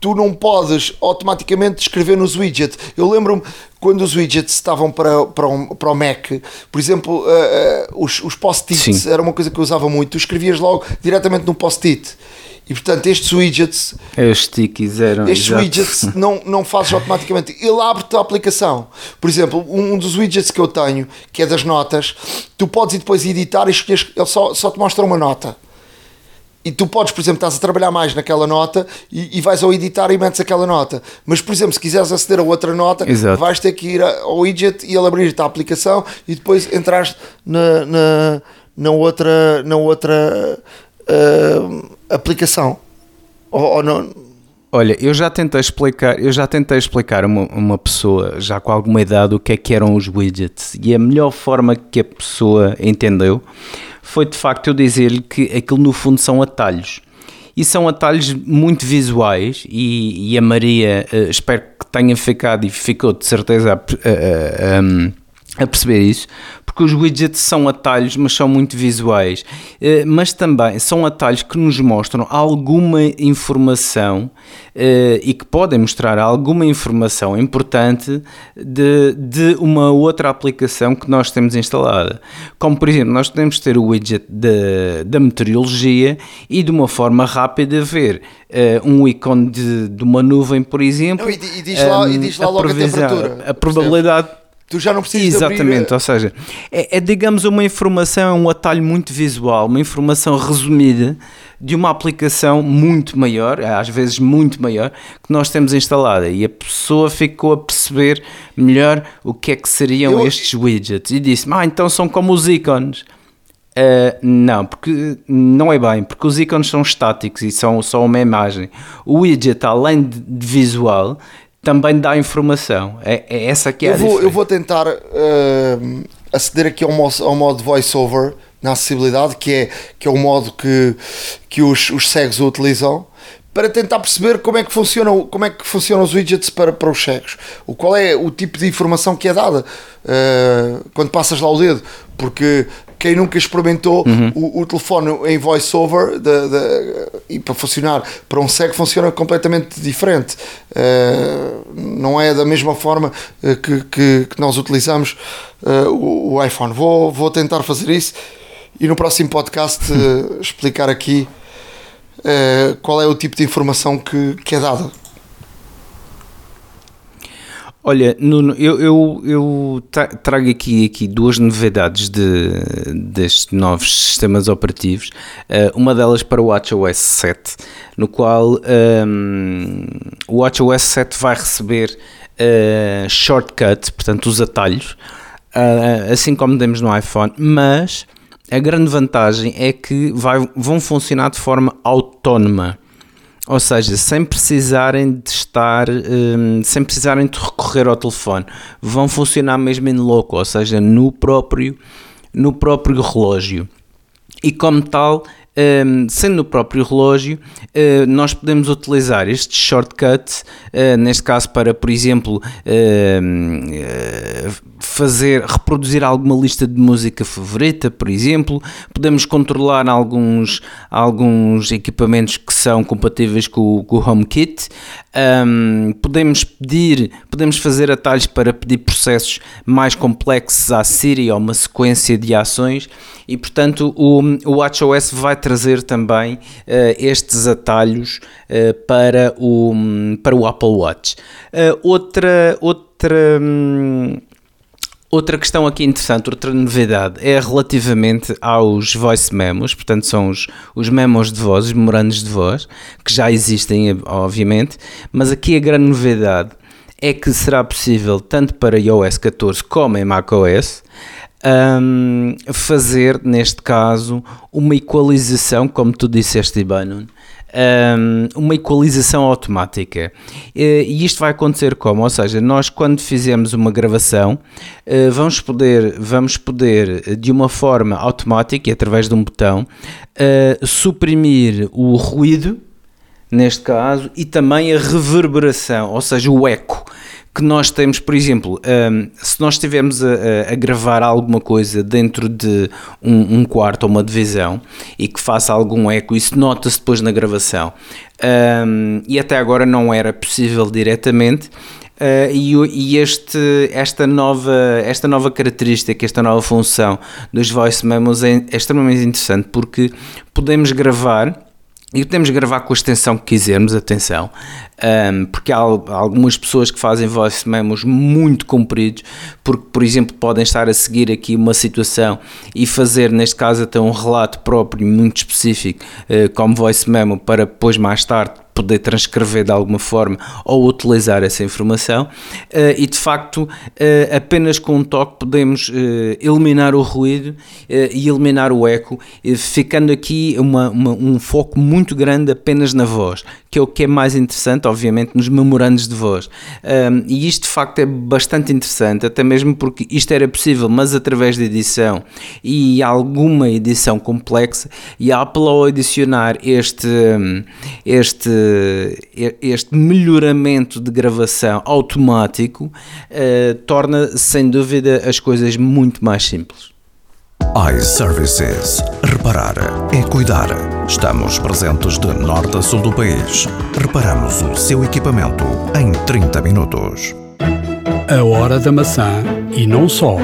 tu não podes automaticamente escrever nos widgets. Eu lembro-me quando os widgets estavam para, para, o, para o Mac, por exemplo, eh, eh, os, os post-its era uma coisa que eu usava muito. Tu escrevias logo diretamente no post-it. E portanto, estes widgets, É os stickies eram. estes exato. widgets não, não fazes automaticamente. Ele abre-te a aplicação. Por exemplo, um dos widgets que eu tenho, que é das notas, tu podes ir depois editar e escolheres, ele só, só te mostra uma nota. E tu podes, por exemplo, estás a trabalhar mais naquela nota e, e vais ao editar e metes aquela nota. Mas, por exemplo, se quiseres aceder a outra nota, Exato. vais ter que ir ao widget e ele abrir-te a aplicação e depois entrar na, na, na outra, na outra ah, aplicação. Ou, ou não, Olha, eu já tentei explicar, eu já tentei explicar a uma, uma pessoa já com alguma idade o que é que eram os widgets e a melhor forma que a pessoa entendeu foi de facto eu dizer-lhe que aquilo no fundo são atalhos. E são atalhos muito visuais e, e a Maria eh, espero que tenha ficado e ficou de certeza pe- a- a- a perceber isso, porque os widgets são atalhos, mas são muito visuais, Eh, mas também são atalhos que nos mostram alguma informação eh, e que podem mostrar alguma informação importante de, de uma outra aplicação que nós temos instalada. Como, por exemplo, nós podemos ter o widget da- da meteorologia e de uma forma rápida ver eh, um ícone de, de uma nuvem, por exemplo. Não, e di- e diz lá- e ehm, diz lá logo a previsão- temperatura, A probabilidade Tu já não precisas Exatamente, abrir... ou seja, é, é, digamos uma informação, um atalho muito visual, uma informação resumida de uma aplicação muito maior, às vezes muito maior, que nós temos instalada e a pessoa ficou a perceber melhor o que é que seriam Eu... estes widgets e disse: Ah, então são como os ícones. Uh, não, porque não é bem, porque os ícones são estáticos e são só uma imagem. O widget, além de visual, também dá informação. É, é essa que é eu a vou, diferença. Eu vou tentar uh, aceder aqui ao modo, ao modo voiceover na acessibilidade, que é, que é o modo que, que os, os cegos utilizam para tentar perceber como é que funcionam, como é que funcionam os widgets para, para os cegos. O qual é o tipo de informação que é dada uh, quando passas lá o dedo, porque quem nunca experimentou uhum. o, o, telefone em voiceover de, de, e para funcionar para um cego funciona completamente diferente. Uh, não é da mesma forma uh, que, que, que, nós utilizamos o, o, iPhone. Vou, vou tentar fazer isso e no próximo podcast explicar aqui uh, qual é o tipo de informação que, que é dada? Olha, Nuno, eu, eu, eu trago aqui, aqui duas novidades de, destes novos sistemas operativos. Uh, uma delas para o WatchOS 7, no qual um, ehm, o WatchOS 7 vai receber uh, shortcuts, portanto os atalhos, uh, assim como temos no iPhone, mas a grande vantagem é que vai, vão funcionar de forma autónoma. Ou seja, sem precisarem de estar, um, sem precisarem de recorrer ao telefone, vão funcionar mesmo em loco, ou seja, no próprio, no próprio relógio. E como tal, um, sendo no próprio relógio, uh, nós podemos utilizar este shortcut, uh, neste caso para, por exemplo, uh, fazer, reproduzir alguma lista de música favorita, por exemplo, podemos controlar alguns, alguns equipamentos que são compatíveis com, com o HomeKit, um, podemos pedir, podemos fazer atalhos para pedir processos mais complexos à Siri ou uma sequência de ações e portanto o, o WatchOS vai trazer também uh, estes atalhos uh, para, o, para o Apple Watch. Uh, outra outra hum, Outra questão aqui interessante, outra novidade, é relativamente aos voice memos, portanto são os, os memos de voz, os memorandos de voz, que já existem, obviamente, mas aqui a grande novidade é que será possível, tanto para iOS 14 como em macOS, um, fazer, neste caso, uma equalização, como tu disseste, Ibanon, um, uma equalização automática. E isto vai acontecer como? Ou seja, nós quando fizemos uma gravação, uh, vamos poder, vamos poder, de uma forma automática, através de um botão, suprimir o ruído, neste caso, e também a reverberação, ou seja, o eco que nós temos, por exemplo, um, se nós estivermos a, a, gravar alguma coisa dentro de um, um, quarto ou uma divisão e que faça algum eco, isso nota-se depois na gravação. Um, e até agora não era possível diretamente. Uh, e, e este, esta, nova, esta nova característica, esta nova função dos voice memos é, é extremamente interessante porque podemos gravar e podemos gravar com a extensão que quisermos, atenção, um, porque há algumas pessoas que fazem voice memos muito compridos, porque, por exemplo, podem estar a seguir aqui uma situação e fazer, neste caso, até um relato próprio, muito específico, uh, como voice memo, para depois, mais tarde, poder transcrever de alguma forma ou utilizar essa informação uh, e de facto uh, apenas com um toque podemos uh, eliminar o ruído e eliminar o eco, ficando aqui uma, uma, um foco muito grande apenas na voz, que é o que é mais interessante, obviamente, nos memorandos de voz. E isto de facto é bastante interessante, até mesmo porque isto era possível, mas através de edição e alguma edição complexa, e a Apple ao adicionar este, este este melhoramento de gravação automático uh, torna sem dúvida as coisas muito mais simples. iServices. Reparar é cuidar. Estamos presentes de norte a sul do país. Reparamos o seu equipamento em 30 minutos. A hora da maçã e não só.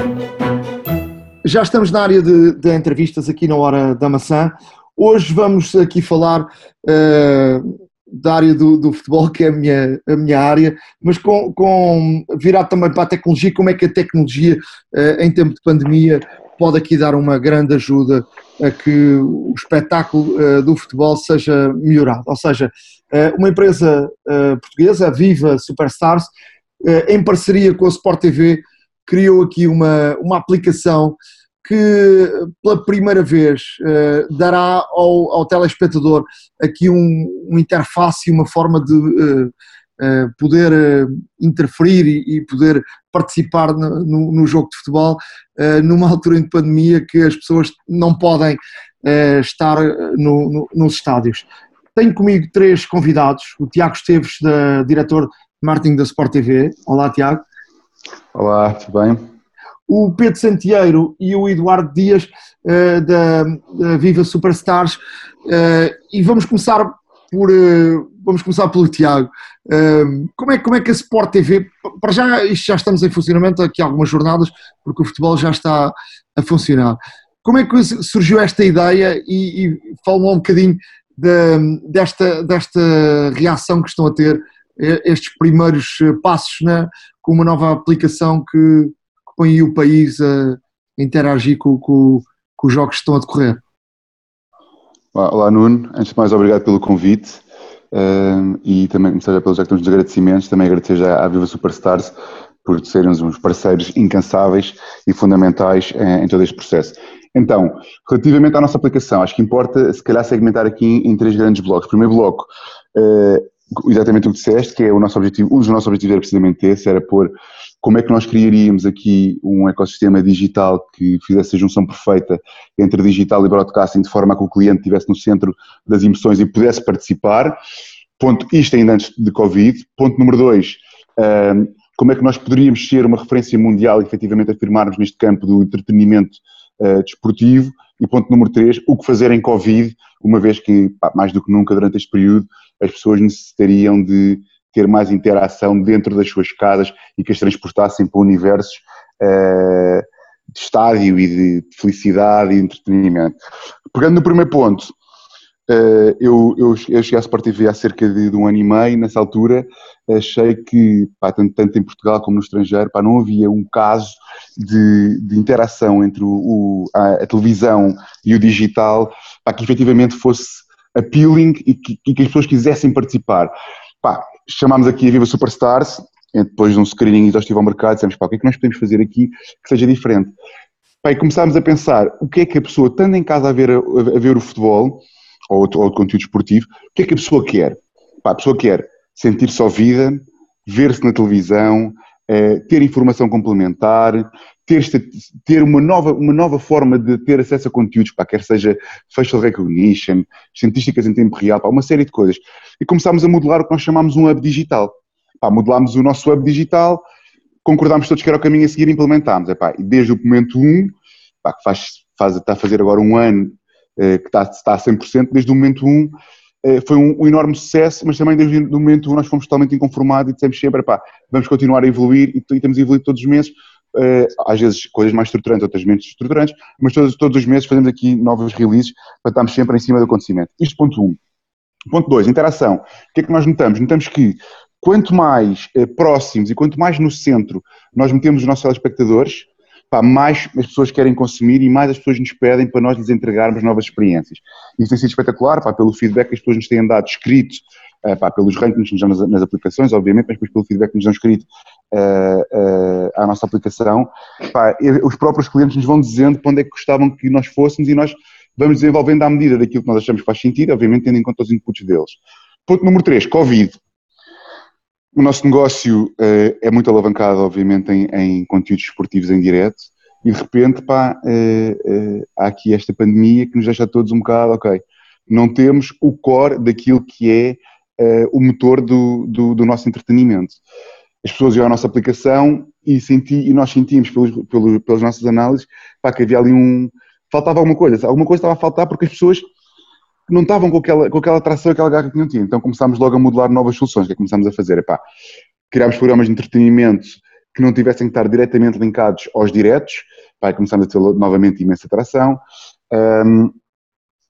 Já estamos na área de, de entrevistas aqui na hora da maçã. Hoje vamos aqui falar uh, da área do, do, futebol, que é a minha, a minha área, mas com, com virado também para a tecnologia, como é que a tecnologia, uh, em tempo de pandemia, pode aqui dar uma grande ajuda a que o espetáculo uh, do futebol seja melhorado. Ou seja, uh, uma empresa portuguesa, a Viva Superstars, em parceria com a Sport TV, criou aqui uma, uma aplicação que pela primeira vez uh, dará ao, ao telespectador aqui um, um interface e uma forma de uh, uh, poder interferir e, e, poder participar no, no, no, jogo de futebol numa altura de pandemia que as pessoas não podem estar no, no, nos estádios. Tenho comigo três convidados, o Tiago Esteves, da, diretor de marketing da Sport TV. Olá, Tiago. Olá, tudo bem? O Pedro Santieiro e o Eduardo Dias uh, da, da, Viva Superstars. Uh, e vamos começar por uh, vamos começar pelo Tiago. Como, é, como é que a Sport TV para já isto já estamos em funcionamento aqui há algumas jornadas porque o futebol já está a funcionar. Como é que surgiu esta ideia e, e fala um bocadinho de, desta, desta reação que estão a ter estes primeiros passos né, com uma nova aplicação que põe o país a interagir com, com, com os jogos que estão a decorrer. Olá Nuno, antes de mais obrigado pelo convite uh, e também começar já pelos actos dos agradecimentos, também agradecer já à Viva Superstars por serem uns parceiros incansáveis e fundamentais em, em todo este processo. Então, relativamente à nossa aplicação, acho que importa se calhar segmentar aqui em, em três grandes blocos. Primeiro bloco, uh, exatamente o que disseste, que é o nosso objetivo, um dos nossos objetivos era precisamente esse, era pôr como é que nós criaríamos aqui um ecossistema digital que fizesse a junção perfeita entre digital e broadcasting, de forma a que o cliente estivesse no centro das emoções e pudesse participar. Ponto, isto ainda antes de Covid. Ponto número dois, um, como é que nós poderíamos ser uma referência mundial e efetivamente afirmarmos neste campo do entretenimento uh, desportivo. E ponto número três, o que fazer em Covid, uma vez que, pá, mais do que nunca durante este período, as pessoas necessitariam de ter mais interação dentro das suas casas e que as transportassem para universos uh, de estádio e de felicidade e entretenimento. Pegando no primeiro ponto, uh, eu, eu, eu, cheguei à Sport TV há cerca de, de, um ano e meio, nessa altura achei que, pá, tanto, tanto, em Portugal como no estrangeiro, pá, não havia um caso de, de interação entre o, o, a, a, televisão e o digital pá, que efetivamente fosse appealing e que, e que as pessoas quisessem participar. Pá, chamámos aqui a Viva Superstars, depois de um screening exaustivo ao mercado, dissemos, pá, o que é que nós podemos fazer aqui que seja diferente? Pá, e começámos a pensar o que é que a pessoa, estando em casa a ver, a, ver o futebol, ou, ou conteúdo esportivo, o que é que a pessoa quer? Pá, a pessoa quer sentir-se ouvida, ver-se na televisão, eh, ter informação complementar, ter, ter uma, nova, uma nova forma de ter acesso a conteúdos, pá, quer seja facial recognition, estatísticas em tempo real, pá, uma série de coisas. E começámos a modelar o que nós chamamos um hub digital. Pá, modelámos o nosso hub digital, concordámos todos que era o caminho a seguir e implementámos. Desde o momento 1, pá, que faz, faz, está a fazer agora um ano eh, que está, está a 100%, desde o momento 1 eh, foi um, um, enorme sucesso, mas também desde o momento 1 nós fomos totalmente inconformados e dissemos sempre, epá, vamos continuar a evoluir e, e temos evoluído todos os meses, Uh, às vezes coisas mais estruturantes, outras menos estruturantes, mas todos, todos os meses fazemos aqui novos releases para estarmos sempre em cima do acontecimento. Isto ponto 1. Um. Ponto 2, interação. O que é que nós notamos? Notamos que quanto mais uh, próximos e quanto mais no centro nós metemos os nossos telespectadores, pá, mais as pessoas querem consumir e mais as pessoas nos pedem para nós lhes entregarmos novas experiências. Isso tem sido espetacular, pá, pelo feedback que as pessoas nos têm dado escrito, uh, pá, pelos rankings que nos dão nas, nas, aplicações, obviamente, mas pelo feedback que nos dão escrito uh, uh, à nossa aplicação. Pá, os próprios clientes nos vão dizendo para onde é que gostavam que nós fôssemos e nós vamos desenvolvendo à medida daquilo que nós achamos que faz sentido, obviamente tendo em conta os inputs deles. Ponto número 3, Covid. O nosso negócio uh, é muito alavancado, obviamente, em, em, conteúdos esportivos em direto e de repente, pá, uh, uh, há aqui esta pandemia que nos deixa todos um bocado, ok, não temos o core daquilo que é o motor do, do, do, nosso entretenimento. As pessoas iam à nossa aplicação e, senti, e nós sentimos pelos, pelos, pelas nossas análises pá, que havia ali um. faltava alguma coisa. Alguma coisa estava a faltar porque as pessoas não estavam com aquela, com aquela atração, aquela garra que tinham. Então começámos logo a modelar novas soluções. O que é que começámos a fazer? Epá, criámos programas de entretenimento que não tivessem que estar diretamente linkados aos diretos. Epá, começámos a ter novamente imensa atração. Um,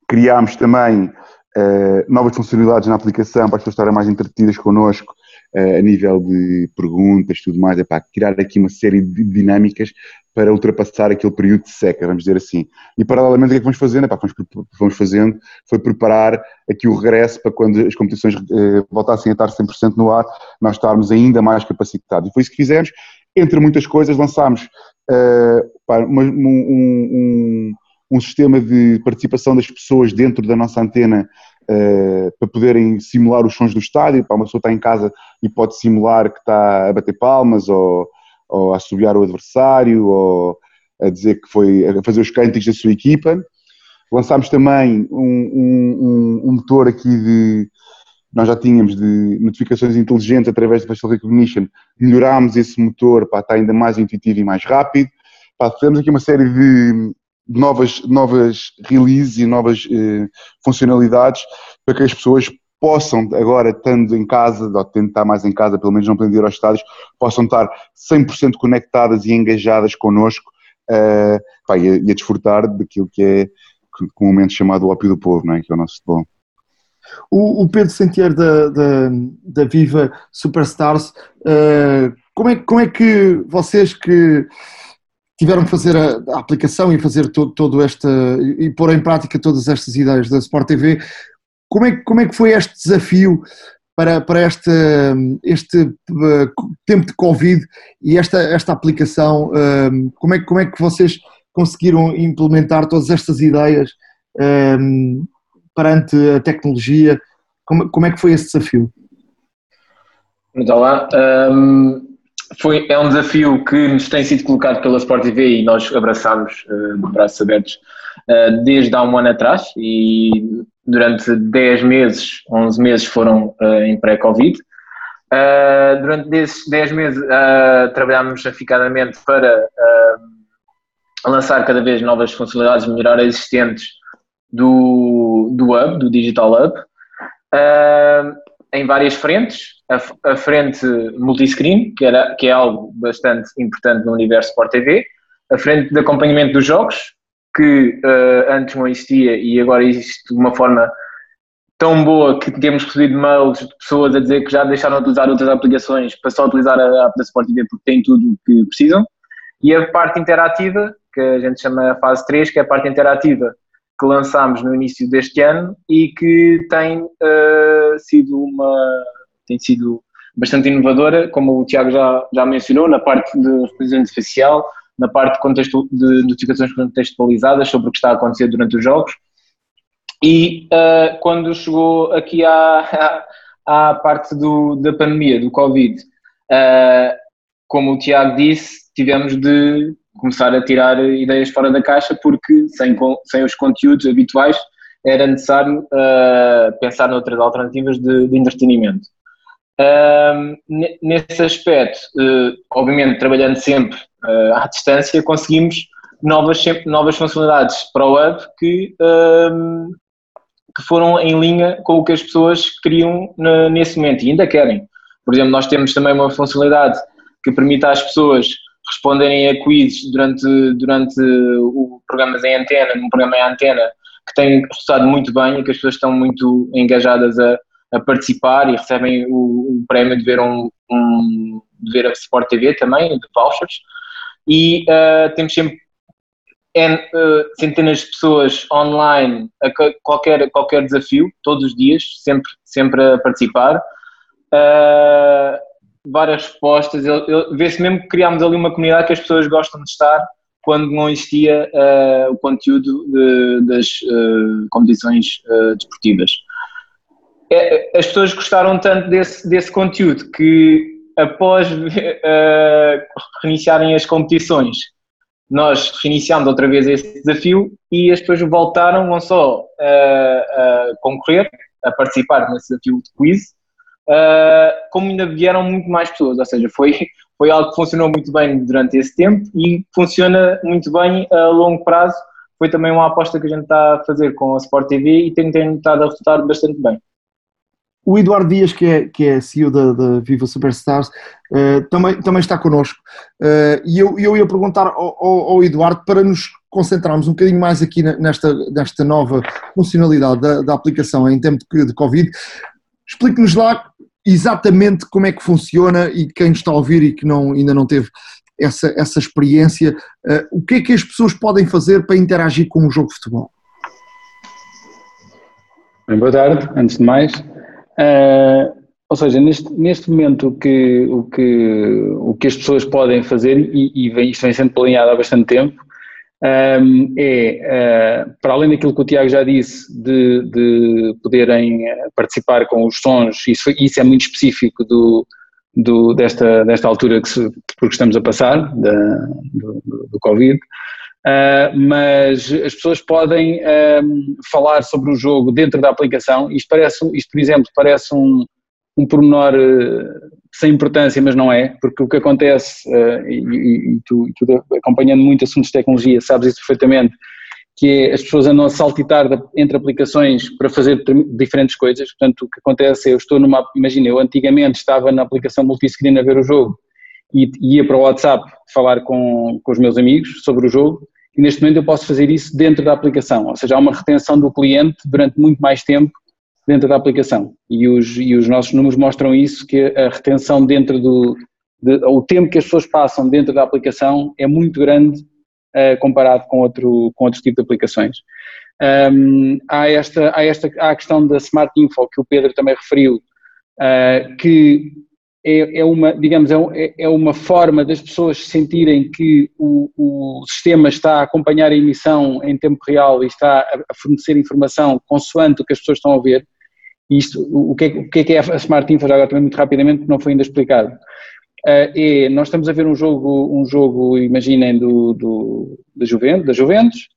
criámos também uh, novas funcionalidades na aplicação para as pessoas estarem mais entretidas connosco a nível de perguntas, tudo mais, é para criar aqui uma série de dinâmicas para ultrapassar aquele período de seca, vamos dizer assim. E paralelamente o que é que vamos fazendo? Epá, vamos, vamos fazendo foi preparar aqui o regresso para quando as competições uh, voltassem a estar 100% no ar, nós estarmos ainda mais capacitados. E foi isso que fizemos. Entre muitas coisas, lançámos uh, pá, uma, um, um, um, sistema de participação das pessoas dentro da nossa antena uh, para poderem simular os sons do estádio. Pá, uma pessoa está em casa e pode simular que está a bater palmas ou ou a assobiar o adversário, ou a dizer que foi a fazer os cânticos da sua equipa. Lançámos também um, um, um, motor aqui de. Nós já tínhamos de notificações inteligentes através do Facial Recognition, melhorámos esse motor para estar ainda mais intuitivo e mais rápido. Pá, fizemos aqui uma série de novas, novas releases e novas eh, funcionalidades para que as pessoas possam agora, estando em casa, ou tendo estar mais em casa, pelo menos não podendo ir aos estádios, possam estar 100% conectadas e engajadas connosco uh, pá, e, a, e, a, desfrutar daquilo que é comumente chamado o ópio do povo, não é? que é o nosso futebol. O, o Pedro Sentier da, da, da Viva Superstars, uh, como, é, como é que vocês que tiveram que fazer a, a aplicação e fazer todo, todo esta e pôr em prática todas estas ideias da Sport TV, como é, como é que foi este desafio para, para este, este uh, tempo de Covid e esta, esta aplicação? Uh, como, é, como é que vocês conseguiram implementar todas estas ideias um, perante a tecnologia? Como, como é que foi esse desafio? Então lá, um, foi, é um desafio que nos tem sido colocado pela Sport TV e nós abraçamos uh, de braços abertos uh, desde há um ano atrás e durante 10 meses, 11 meses foram uh, em pré-Covid. Durante esses 10 meses trabalhámos aficadamente para lançar cada vez novas funcionalidades, melhorar existentes do, do Hub, do Digital Hub, em várias frentes. A, a, frente multiscreen, que, era, que é algo bastante importante no universo Sport TV, a frente de acompanhamento dos jogos, que uh, antes não existia e agora existe de uma forma tão boa que temos recebido mails de pessoas a dizer que já deixaram de usar outras aplicações para só utilizar a app da Sport TV porque tem tudo o que precisam. E a parte interativa, que a gente chama a fase 3, que é a parte interativa que lançámos no início deste ano e que tem uh, sido uma tem sido bastante inovadora, como o Tiago já, já mencionou, na parte de reconhecimento facial, na parte de, contexto, de notificações contextualizadas sobre o que está a acontecer durante os jogos. E uh, quando chegou aqui à, à, à parte do, da pandemia, do Covid, uh, como o Tiago disse, tivemos de começar a tirar ideias fora da caixa porque sem, sem os conteúdos habituais era necessário uh, pensar noutras alternativas de, de entretenimento. Um, nesse aspecto, uh, obviamente trabalhando sempre uh, à distância, conseguimos novas, sempre, novas funcionalidades para o web que, que foram em linha com o que as pessoas queriam na, nesse momento e ainda querem. Por exemplo, nós temos também uma funcionalidade que permite às pessoas responderem a quizzes durante, durante o programas em antena, num programa em antena, que tem resultado muito bem e que as pessoas estão muito engajadas a, a participar e recebem o, o prémio de ver, um, um, de ver a Sport TV também, de vouchers. E uh, temos sempre uh, centenas de pessoas online a qualquer, qualquer desafio, todos os dias, sempre, sempre a participar. Uh, várias respostas. Vê-se mesmo que criámos ali uma comunidade que as pessoas gostam de estar quando não existia o conteúdo de, das competições desportivas. É, as pessoas gostaram tanto desse, desse conteúdo que após uh, reiniciarem as competições, nós reiniciámos outra vez esse desafio e as pessoas voltaram não só a concorrer, a participar nesse desafio de quiz, uh, como ainda vieram muito mais pessoas, ou seja, foi, foi algo que funcionou muito bem durante esse tempo e funciona muito bem a longo prazo. Foi também uma aposta que a gente está a fazer com a Sport TV e tem, tem estado a resultar bastante bem. O Eduardo Dias, que é, que é CEO da, da Viva Superstars, uh, também, também está connosco. Uh, e eu, eu ia perguntar ao, ao, ao, Eduardo para nos concentrarmos um bocadinho mais aqui nesta, nesta nova funcionalidade da, da aplicação em tempo de, de Covid. Explique-nos lá exatamente como é que funciona e quem está a ouvir e que não, ainda não teve essa, essa experiência, uh, o que é que as pessoas podem fazer para interagir com o jogo de futebol? Bem, boa tarde, antes de mais. Uh, ou seja, neste, neste momento o que, o, que, o que as pessoas podem fazer, e, e vem, isto vem sendo planeado há bastante tempo, um, é, uh, para além daquilo que o Tiago já disse, de, de poderem participar com os sons, isso, isso é muito específico do, do, desta, desta altura que se, porque estamos a passar, da, do, do, Covid, uh, mas as pessoas podem um, falar sobre o jogo dentro da aplicação, isto parece, isto por exemplo, parece um, um pormenor uh, sem importância, mas não é, porque o que acontece, uh, e, e, tu, tu, acompanhando muito assuntos de tecnologia, sabes isso perfeitamente, que é as pessoas andam a saltitar entre aplicações para fazer diferentes coisas, portanto o que acontece é, eu estou numa, imagina, eu antigamente estava na aplicação multiscreen a ver o jogo e ia para o WhatsApp falar com, com os meus amigos sobre o jogo, e neste momento eu posso fazer isso dentro da aplicação, ou seja, há uma retenção do cliente durante muito mais tempo dentro da aplicação. E os, e os nossos números mostram isso, que a retenção dentro do. De, o tempo que as pessoas passam dentro da aplicação é muito grande uh, comparado com outro, com outro tipo de aplicações. Um, há, esta, há, esta, há a questão da Smart Info, que o Pedro também referiu, uh, que é, é, uma, digamos, é, é, uma forma das pessoas sentirem que o, o, sistema está a acompanhar a emissão em tempo real e está a, fornecer informação consoante o que as pessoas estão a ver isto, o que, é, o que é, que é a Smart Info, agora também muito rapidamente, não foi ainda explicado. Uh, é, nós estamos a ver um jogo, um jogo imaginem, do, do, da, Juventus, da Juventus,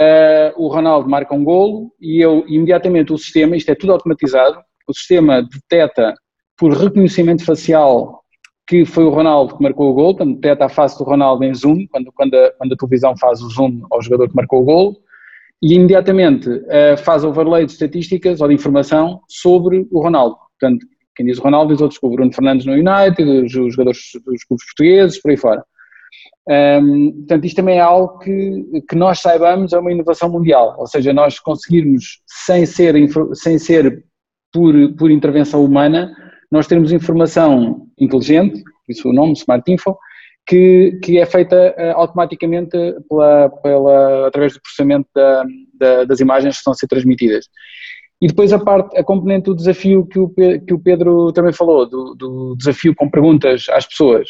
uh, o Ronaldo marca um golo e eu, imediatamente o sistema, isto é tudo automatizado, o sistema detecta por reconhecimento facial que foi o Ronaldo que marcou o gol, portanto detecta a face do Ronaldo em zoom, quando, quando, a, quando a televisão faz o zoom ao jogador que marcou o gol, e imediatamente uh, faz overlay de estatísticas ou de informação sobre o Ronaldo. Portanto, quem diz o Ronaldo diz outros, o Bruno Fernandes no United, os, os jogadores dos clubes portugueses, por aí fora. Um, portanto, isto também é algo que, que nós saibamos, é uma inovação mundial, ou seja, nós conseguirmos, sem ser, sem ser por, por intervenção humana, nós termos informação inteligente, isso é o nome, Smart Info, que, que é feita uh, automaticamente pela, pela, através do processamento da, da, das imagens que estão a ser transmitidas. E depois a parte, a componente do desafio que o, que o Pedro também falou, do, do desafio com perguntas às pessoas,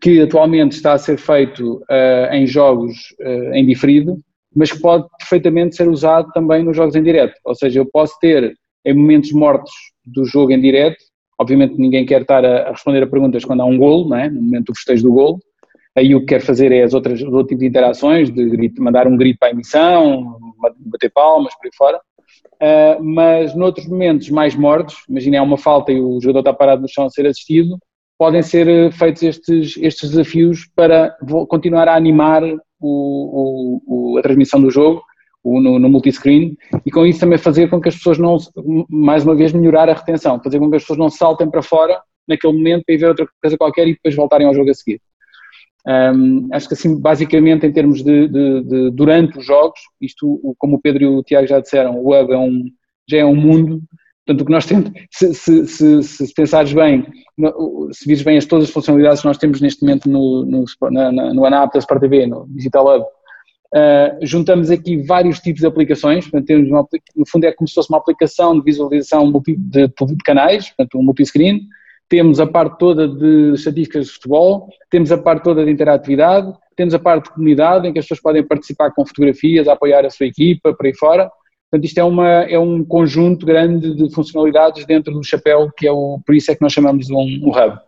que atualmente está a ser feito uh, em jogos uh, em diferido, mas que pode perfeitamente ser usado também nos jogos em direto. Ou seja, eu posso ter em momentos mortos do jogo em direto, obviamente ninguém quer estar a, responder a perguntas quando há um golo, não é? no momento do festejo do golo, Aí o que quer fazer é as outras, os outros tipos de interações, de grito, mandar um grito para a emissão, bater palmas, por aí fora. Uh, mas noutros momentos mais mortos, imaginem há uma falta e o jogador está parado no chão a ser assistido, podem ser eh, feitos estes, estes desafios para continuar a animar o, o, a transmissão do jogo no, no multiscreen e com isso também fazer com que as pessoas não, mais uma vez, melhorar a retenção, fazer com que as pessoas não saltem para fora naquele momento para ir ver outra coisa qualquer e depois voltarem ao jogo a seguir. Um, acho que assim, basicamente em termos de, de, de, durante os jogos, isto, como o Pedro e o Tiago já disseram, o web é um, já é um mundo, portanto o que nós temos, se, se, se, se pensares bem, se vires bem as todas as funcionalidades que nós temos neste momento no, no, na, no da Sport TV, no Digital Hub, uh, juntamos aqui vários tipos de aplicações, portanto, temos uma, no fundo é como se fosse uma aplicação de visualização de, de, de canais, portanto um multiscreen, temos a parte toda de estatísticas de futebol, temos a parte toda de interatividade, temos a parte de comunidade em que as pessoas podem participar com fotografias, apoiar a sua equipa, por aí fora. Portanto, isto é, uma, é um conjunto grande de funcionalidades dentro do chapéu, que é o, por isso é que nós chamamos de um, um hub.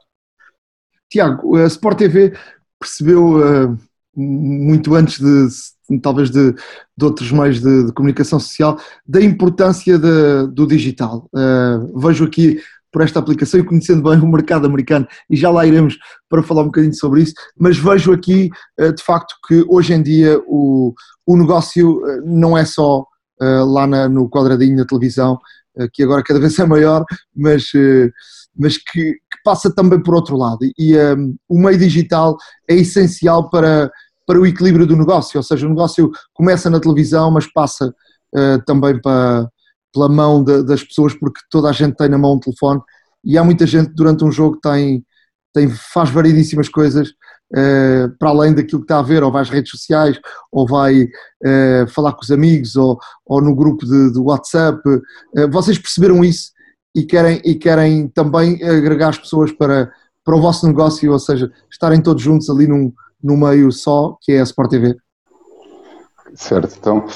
Tiago, a Sport TV percebeu uh, muito antes de, talvez de, de outros meios de, de, comunicação social, da importância de, do digital. Uh, vejo aqui por esta aplicação e conhecendo bem o mercado americano, e já lá iremos para falar um bocadinho sobre isso, mas vejo aqui eh, de facto que hoje em dia o, o negócio eh, não é só eh, lá na, no quadradinho da televisão, que agora cada vez é maior, mas, mas que, que passa também por outro lado. E um, o meio digital é essencial para, para o equilíbrio do negócio, ou seja, o negócio começa na televisão, mas passa uh, também para, pela mão de, das pessoas, porque toda a gente tem na mão um telefone e há muita gente durante um jogo tem, tem faz variedíssimas coisas uh, para além daquilo que está a ver, ou vai às redes sociais, ou vai uh, falar com os amigos, ou, ou no grupo de, de WhatsApp. vocês perceberam isso e querem, e querem também agregar as pessoas para, para o vosso negócio, ou seja, estarem todos juntos ali num, num meio só, que é a Sport TV. Certo, então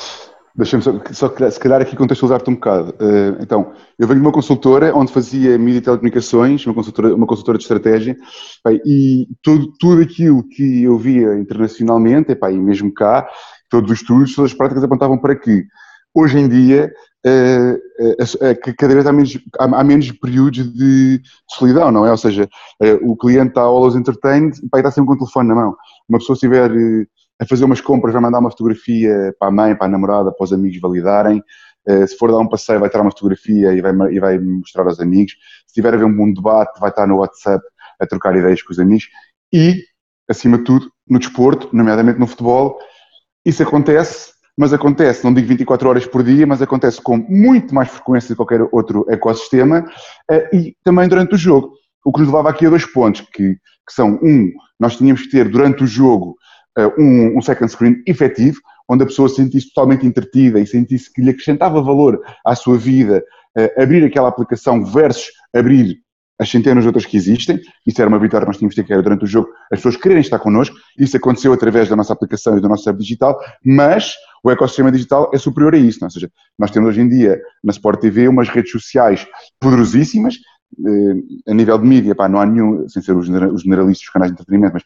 deixa-me só, só, se calhar aqui contextualizar-te um bocado. Uh, então, eu venho de uma consultora onde fazia mídia e telecomunicações, uma consultora, uma consultora de estratégia, e tudo, tudo aquilo que eu via internacionalmente, e mesmo cá, todos os estudos, todas as práticas apontavam para que hoje em dia uh, uh, que cada vez há menos, há, menos períodos de solidão, não é? Ou seja, o cliente está always entertained e está sempre com o telefone na mão. Uma pessoa estiver a fazer umas compras vai mandar uma fotografia para a mãe, para a namorada, para os amigos validarem. se for dar um passeio vai tirar uma fotografia e vai, e vai mostrar aos amigos. Se tiver a ver um debate vai estar no WhatsApp a trocar ideias com os amigos. E, acima de tudo, no desporto, nomeadamente no futebol, isso acontece mas acontece, não digo 24 horas por dia, mas acontece com muito mais frequência de qualquer outro ecossistema eh, e também durante o jogo. O que nos levava aqui a dois pontos, que, que são, um, nós tínhamos que ter durante o jogo eh, um, um second screen efetivo, onde a pessoa se sentisse totalmente entretida e sentisse que lhe acrescentava valor à sua vida, eh, abrir aquela aplicação versus abrir as centenas de outras que existem. Isso era uma vitória que nós tínhamos ter que era durante o jogo, as pessoas quererem estar connosco. Isso aconteceu através da nossa aplicação e do nosso app digital, mas o ecossistema digital é superior a isso. Não? É? Ou seja, nós temos hoje em dia na Sport TV umas redes sociais poderosíssimas, a nível de mídia, pá, não há nenhum, sem ser os generalistas, os canais de entretenimento, mas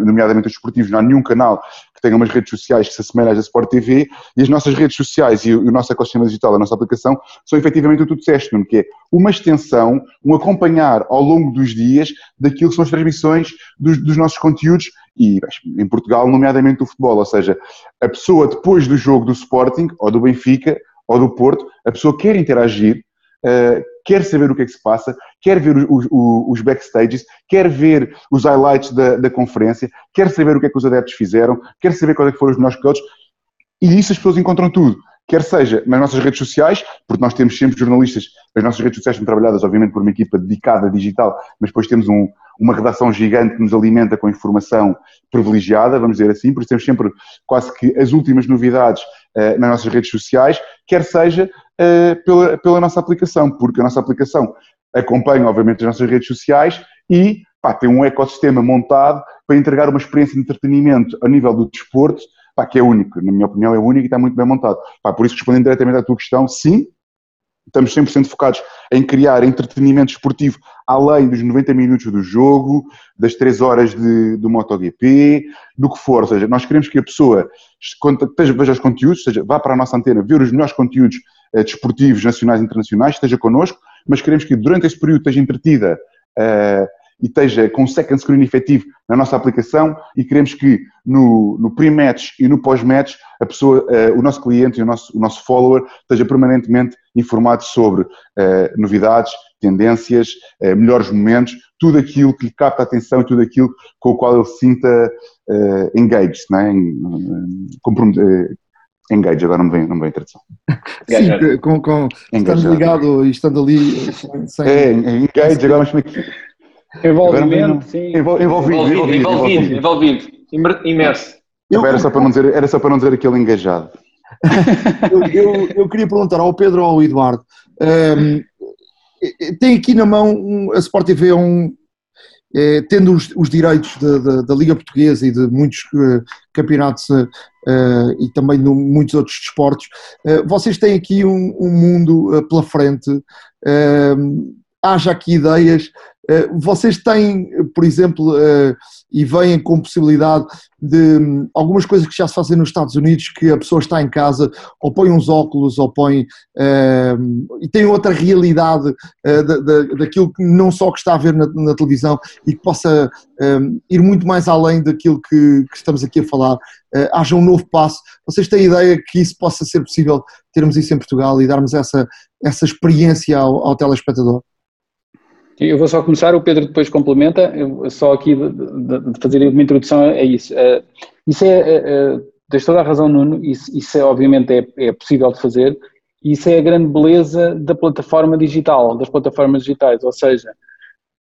nomeadamente os esportivos, não há nenhum canal que tenha umas redes sociais que se assemelhem às da Sport TV e as nossas redes sociais e o, nosso ecossistema digital, a nossa aplicação, são efetivamente o que tu disseste, que é uma extensão, um acompanhar ao longo dos dias daquilo que são as transmissões dos, dos nossos conteúdos e em Portugal, nomeadamente o futebol, ou seja, a pessoa depois do jogo do Sporting ou do Benfica ou do Porto, a pessoa quer interagir, uh, quer saber o que é que se passa, quer ver os, os, os backstages, quer ver os highlights da, da, conferência, quer saber o que é que os adeptos fizeram, quer saber quais é que foram os melhores coaches, e isso as pessoas encontram tudo. Quer seja nas nossas redes sociais, porque nós temos sempre jornalistas, as nossas redes sociais são trabalhadas, obviamente, por uma equipa dedicada digital, mas depois temos um, uma redação gigante que nos alimenta com informação privilegiada, vamos dizer assim, por isso temos sempre quase que as últimas novidades nas nossas redes sociais, quer seja uh, pela, pela nossa aplicação, porque a nossa aplicação acompanha, obviamente, as nossas redes sociais e pá, tem um ecossistema montado para entregar uma experiência de entretenimento a nível do desporto, pá, que é único, na minha opinião é único e está muito bem montado. Pá, por isso, respondendo diretamente à tua questão, sim, estamos 100% focados em criar entretenimento esportivo além dos 90 minutos do jogo, das 3 horas de, do MotoGP, do que for. Ou seja, nós queremos que a pessoa veja os conteúdos, seja, vá para a nossa antena ver os melhores conteúdos eh, desportivos nacionais e internacionais, esteja connosco, mas queremos que durante esse período esteja entretida eh, e esteja com um second screen efetivo na nossa aplicação e queremos que no, no pre-match e no pós-match a pessoa, uh, o nosso cliente e o nosso, o nosso follower esteja permanentemente informado sobre uh, novidades, tendências, uh, melhores momentos, tudo aquilo que lhe capta a atenção e tudo aquilo com o qual ele se sinta engaged, não é? engage, agora não me vem, não vem a tradução. Sim, com, com, estando ligado e estando ali. Sem... É, engage, agora mas como é que Envolvimento, sim. Envolvido, envolvido, envolvido, envolvido, imerso. Eu, era, só para não dizer, era só para não dizer aquele engajado. eu, eu, eu, queria perguntar ao Pedro ou ao Eduardo. Um, tem aqui na mão um, a Sport TV é um, é, tendo os, os direitos da, da, da, Liga Portuguesa e de muitos uh, campeonatos uh, e também de muitos outros desportos, uh, vocês têm aqui um, um mundo pela frente. haja aqui ideias vocês têm, por exemplo, eh, e vêm com possibilidade de hum, algumas coisas que já se fazem nos Estados Unidos, que a pessoa está em casa, ou põe uns óculos, ou põe. Uh, e tem outra realidade da, da, daquilo que não só que está a ver na, televisão e que possa uh, ir muito mais além daquilo que, que estamos aqui a falar. Haja um novo passo. Vocês têm ideia que isso possa ser possível, termos isso em Portugal e darmos essa, essa experiência ao, ao telespectador? Eu vou só começar, o Pedro depois complementa, eu, só aqui de, de, de, fazer uma introdução a isso. Uh, isso é, uh, tens toda a razão, Nuno, isso, isso é, obviamente é, é possível de fazer, e isso é a grande beleza da plataforma digital, das plataformas digitais, ou seja,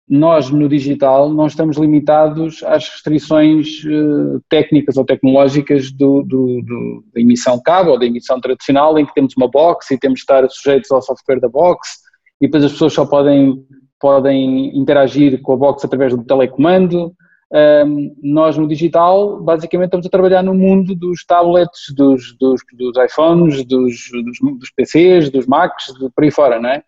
nós no digital não estamos limitados às restrições uh, técnicas ou tecnológicas do, do, do, da emissão cabo ou da emissão tradicional, em que temos uma box e temos de estar sujeitos ao software da box, e depois as pessoas só podem, podem interagir com a box através do telecomando. Um, nós no digital, basicamente, estamos a trabalhar no mundo dos tablets, dos, dos, dos iPhones, dos, dos, PCs, dos Macs, por aí fora, não é?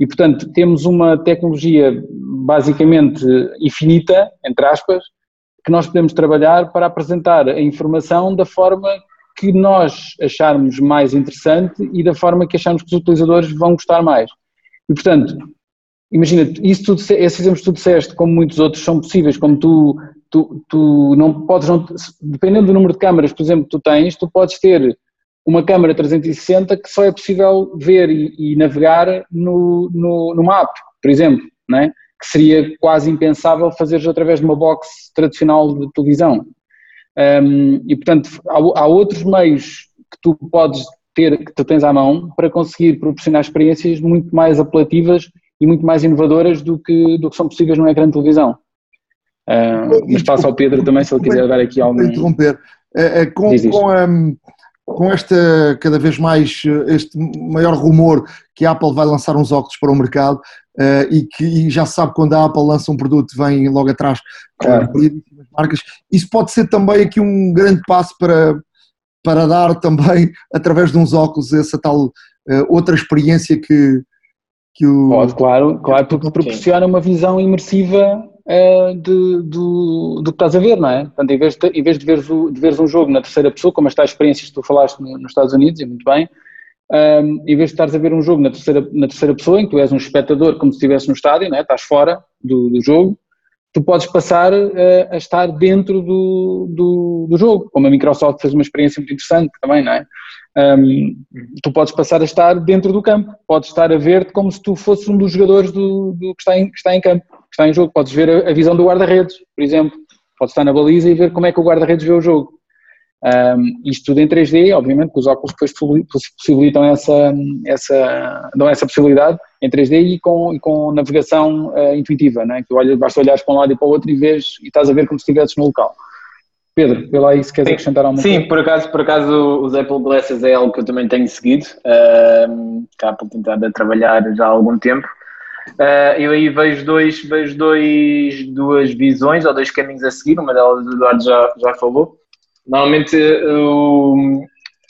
E, portanto, temos uma tecnologia basicamente infinita, entre aspas, que nós podemos trabalhar para apresentar a informação da forma que nós acharmos mais interessante e da forma que acharmos que os utilizadores vão gostar mais. E, portanto, imagina, isso tudo, esses exemplos que tu disseste, como muitos outros, são possíveis, como tu, tu, tu não podes, não, dependendo do número de câmaras, por exemplo, que tu tens, tu podes ter uma câmara 360 que só é possível ver e, e navegar no, no, numa app, por exemplo, não é? que seria quase impensável fazeres através de uma box tradicional de televisão. Um, e portanto há, há, outros meios que tu podes ter, que tu tens à mão, para conseguir proporcionar experiências muito mais apelativas e muito mais inovadoras do que, do que são possíveis num ecrã de televisão. Uh, mas passo ao Pedro também, se ele quiser dar aqui algum... Interromper. Uh, com, com, a, com esta cada vez mais este maior rumor que a Apple vai lançar uns óculos para o mercado e que e já se sabe quando a Apple lança um produto vem logo atrás claro. marcas, isso pode ser também aqui um grande passo para, para dar também através de uns óculos essa tal outra experiência que, que o... Pode, claro, claro, porque proporciona uma visão imersiva uh, de, do, do que estás a ver, não é? Portanto, em vez de, em vez de, veres, o, de veres um jogo na terceira pessoa, como as tais experiências que tu falaste no, nos Estados Unidos, e muito bem, um, ehm, em vez de estares a ver um jogo na terceira, na terceira pessoa, em que tu és um espectador como se estivesse no estádio, não é? estás fora do, do jogo, tu podes passar uh, a estar dentro do, do, do, jogo, como a Microsoft fez uma experiência muito interessante também, não é? Um, tu podes passar a estar dentro do campo, podes estar a ver-te como se tu fosses um dos jogadores do, do que, está em, que está em campo que está em jogo. Podes ver a, a visão do guarda-redes, por exemplo. Podes estar na baliza e ver como é que o guarda-redes vê o jogo. Um, isto tudo em 3D, obviamente, que os óculos depois possibilitam essa, essa, dão essa possibilidade em 3D e com, e com navegação uh, intuitiva, né? que olha, basta olhares para um lado e para o outro e vês e estás a ver como se estivesses no local. Pedro, vê lá aí se queres sim, acrescentar alguma sim, coisa. Sim, por acaso, por acaso os Apple Glasses é algo que eu também tenho seguido, uh, que a Apple tem estado a trabalhar já há algum tempo. Uh, eu aí vejo, dois, vejo dois, duas visões ou dois caminhos a seguir, uma delas o Eduardo já, já falou. Normalmente o,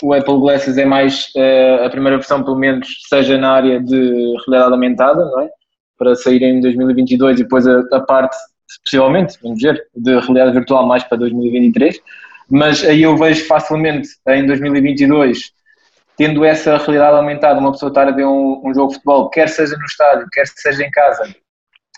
o Apple Glasses é mais uh, a primeira versão, pelo menos, seja na área de realidade aumentada, não é? Para sair em 2022 e depois a, a parte, possivelmente, vamos ver, de realidade virtual mais para 2023. Mas aí eu vejo facilmente em 2022 tendo essa realidade aumentada, uma pessoa estar a ver um, um, jogo de futebol, quer seja no estádio, quer seja em casa,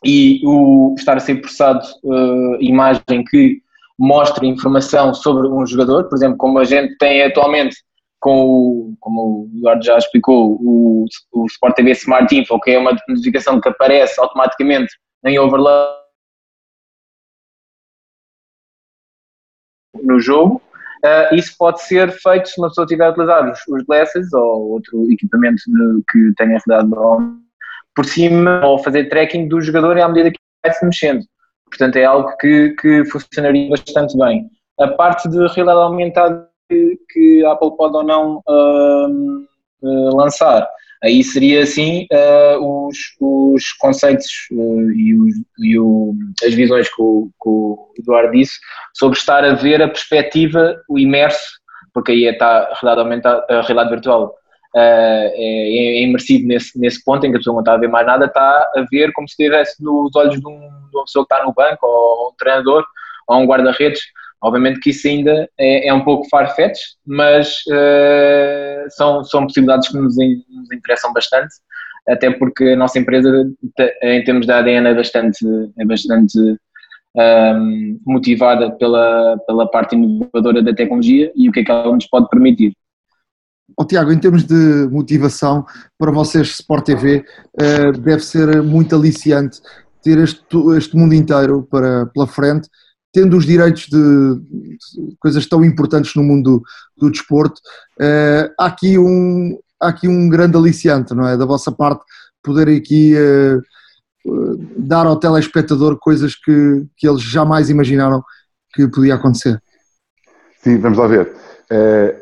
e o estar a ser processado uh, imagem que mostre informação sobre um jogador, por exemplo, como a gente tem atualmente com o, como o Eduardo já explicou, o, o Sport TV Smart Info, que é uma notificação que aparece automaticamente em overlay no jogo, Uh, isso pode ser feito se uma pessoa tiver a utilizar os, os glasses ou outro equipamento de, que tenha realidade por cima ou fazer tracking do jogador à medida que vai se mexendo. Portanto, é algo que, que funcionaria bastante bem. A parte de realidade aumentada que, que a Apple pode ou não uh, uh, lançar, aí seria assim uh, os, os conceitos uh, e, os, e o, as visões que o, que o, Eduardo disse sobre estar a ver a perspectiva, o imerso, porque aí está realidade, aumentada, a realidade virtual uh, é, é, imersivo nesse, nesse ponto em que a pessoa não está a ver mais nada, está a ver como se estivesse nos olhos de, um, de uma pessoa que está no banco ou um treinador ou um guarda-redes Obviamente que isso ainda é, é um pouco farfetch, mas uh, são, são possibilidades que nos, in, nos, interessam bastante, até porque a nossa empresa, em termos de ADN, é bastante, é bastante um, ehm, motivada pela, pela parte inovadora da tecnologia e o que é que ela nos pode permitir. Oh, Tiago, em termos de motivação, para vocês Sport TV uh, eh, deve ser muito aliciante ter este, este mundo inteiro para, pela frente, tendo os direitos de, coisas tão importantes no mundo do, do desporto, uh, há, aqui um, há aqui um grande aliciante, não é? Da vossa parte, poder aqui uh, dar ao telespectador coisas que, que eles jamais imaginaram que podia acontecer. Sim, vamos lá ver.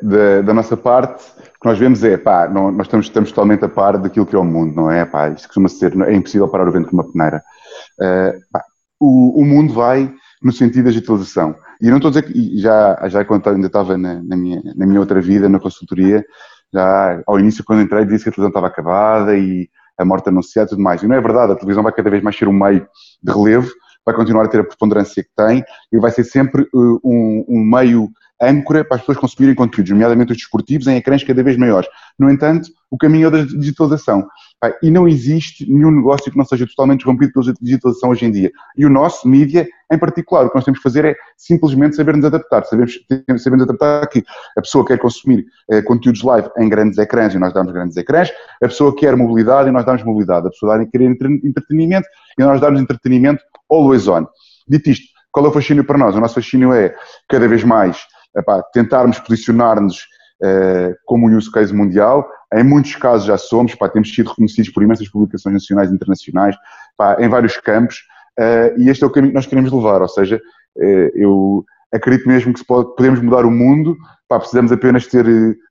Da, da, nossa parte, o que nós vemos é, pá, não, nós estamos, estamos totalmente a par daquilo que é o mundo, não é? Pá, isto costuma ser, é impossível parar o vento com uma peneira. Pá, o, o, mundo vai no sentido da digitalização. E não estou a dizer que, já, já quando ainda estava na, na, minha, na minha outra vida, na consultoria, já ao início, quando entrei, disse que a televisão estava acabada e a morte anunciada e tudo mais. E não é verdade, a televisão vai cada vez mais ser um meio de relevo, vai continuar a ter a preponderância que tem e vai ser sempre uh, um, um meio âncora para as pessoas consumirem conteúdos, nomeadamente os desportivos, em ecrãs cada vez maiores. No entanto, o caminho é o da digitalização. E não existe nenhum negócio que não seja totalmente rompido pela digitalização hoje em dia. E o nosso, mídia, em particular, o que nós temos que fazer é simplesmente saber-nos adaptar. Sabemos, sabemos adaptar que a pessoa quer consumir eh, conteúdos live em grandes ecrãs e nós damos grandes ecrãs, a pessoa quer mobilidade e nós damos mobilidade, a pessoa quer entretenimento e nós damos entretenimento always on. Dito isto, qual é o fascínio para nós? O nosso fascínio é, cada vez mais, epá, tentarmos posicionar-nos como um use case mundial. Em muitos casos já somos, epá, temos sido reconhecidos por imensas publicações nacionais e internacionais, epá, em vários campos, uh, e este é o caminho que nós queremos levar, ou seja, uh, eu acredito mesmo que pode, podemos mudar o mundo, precisamos apenas ter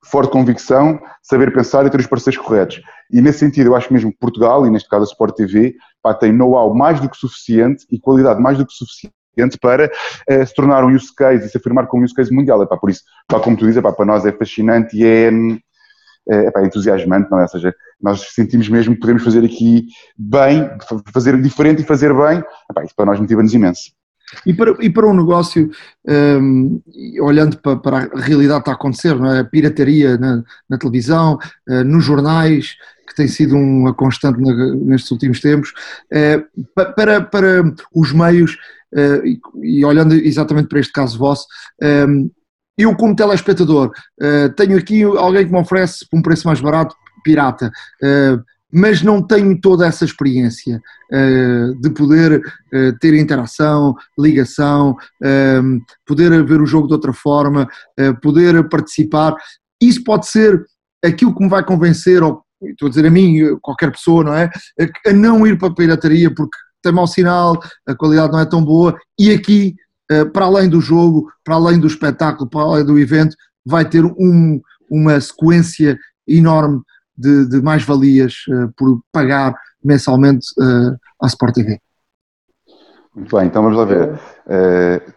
forte convicção, saber pensar e ter os parceiros corretos. E nesse sentido, eu acho mesmo que Portugal, e neste caso a Sport TV, tem know-how mais do que suficiente e qualidade mais do que suficiente para uh, se tornar um use case e se afirmar como um use case mundial. Epá, por isso, epá, como tu dizes, para nós é fascinante e é, é epá, entusiasmante, não é? Ou seja, nós sentimos mesmo que podemos fazer aqui bem, fazer diferente e fazer bem, epá, isso para nós motiva-nos imenso. E para, e para um negócio, um, olhando para, para, a realidade que está a acontecer, não é? a pirataria na, na televisão, uh, nos jornais, que tem sido uma constante nestes últimos tempos, uh, para, para os meios, e, e, olhando exatamente para este caso vosso, um, eu como telespectador tenho aqui alguém que me oferece por um preço mais barato, pirata mas não tenho toda essa experiência de poder ter interação, ligação, uh, poder ver o jogo de outra forma, poder participar. Isso pode ser aquilo que me vai convencer, ou estou a dizer a mim, qualquer pessoa, não é? A não ir para a pirataria porque tem mau sinal, a qualidade não é tão boa, e aqui, para além do jogo, para além do espetáculo, para além do evento, vai ter um, uma sequência enorme de, de mais-valias uh, por pagar mensalmente uh, à Sport TV. Muito bem, então vamos lá ver.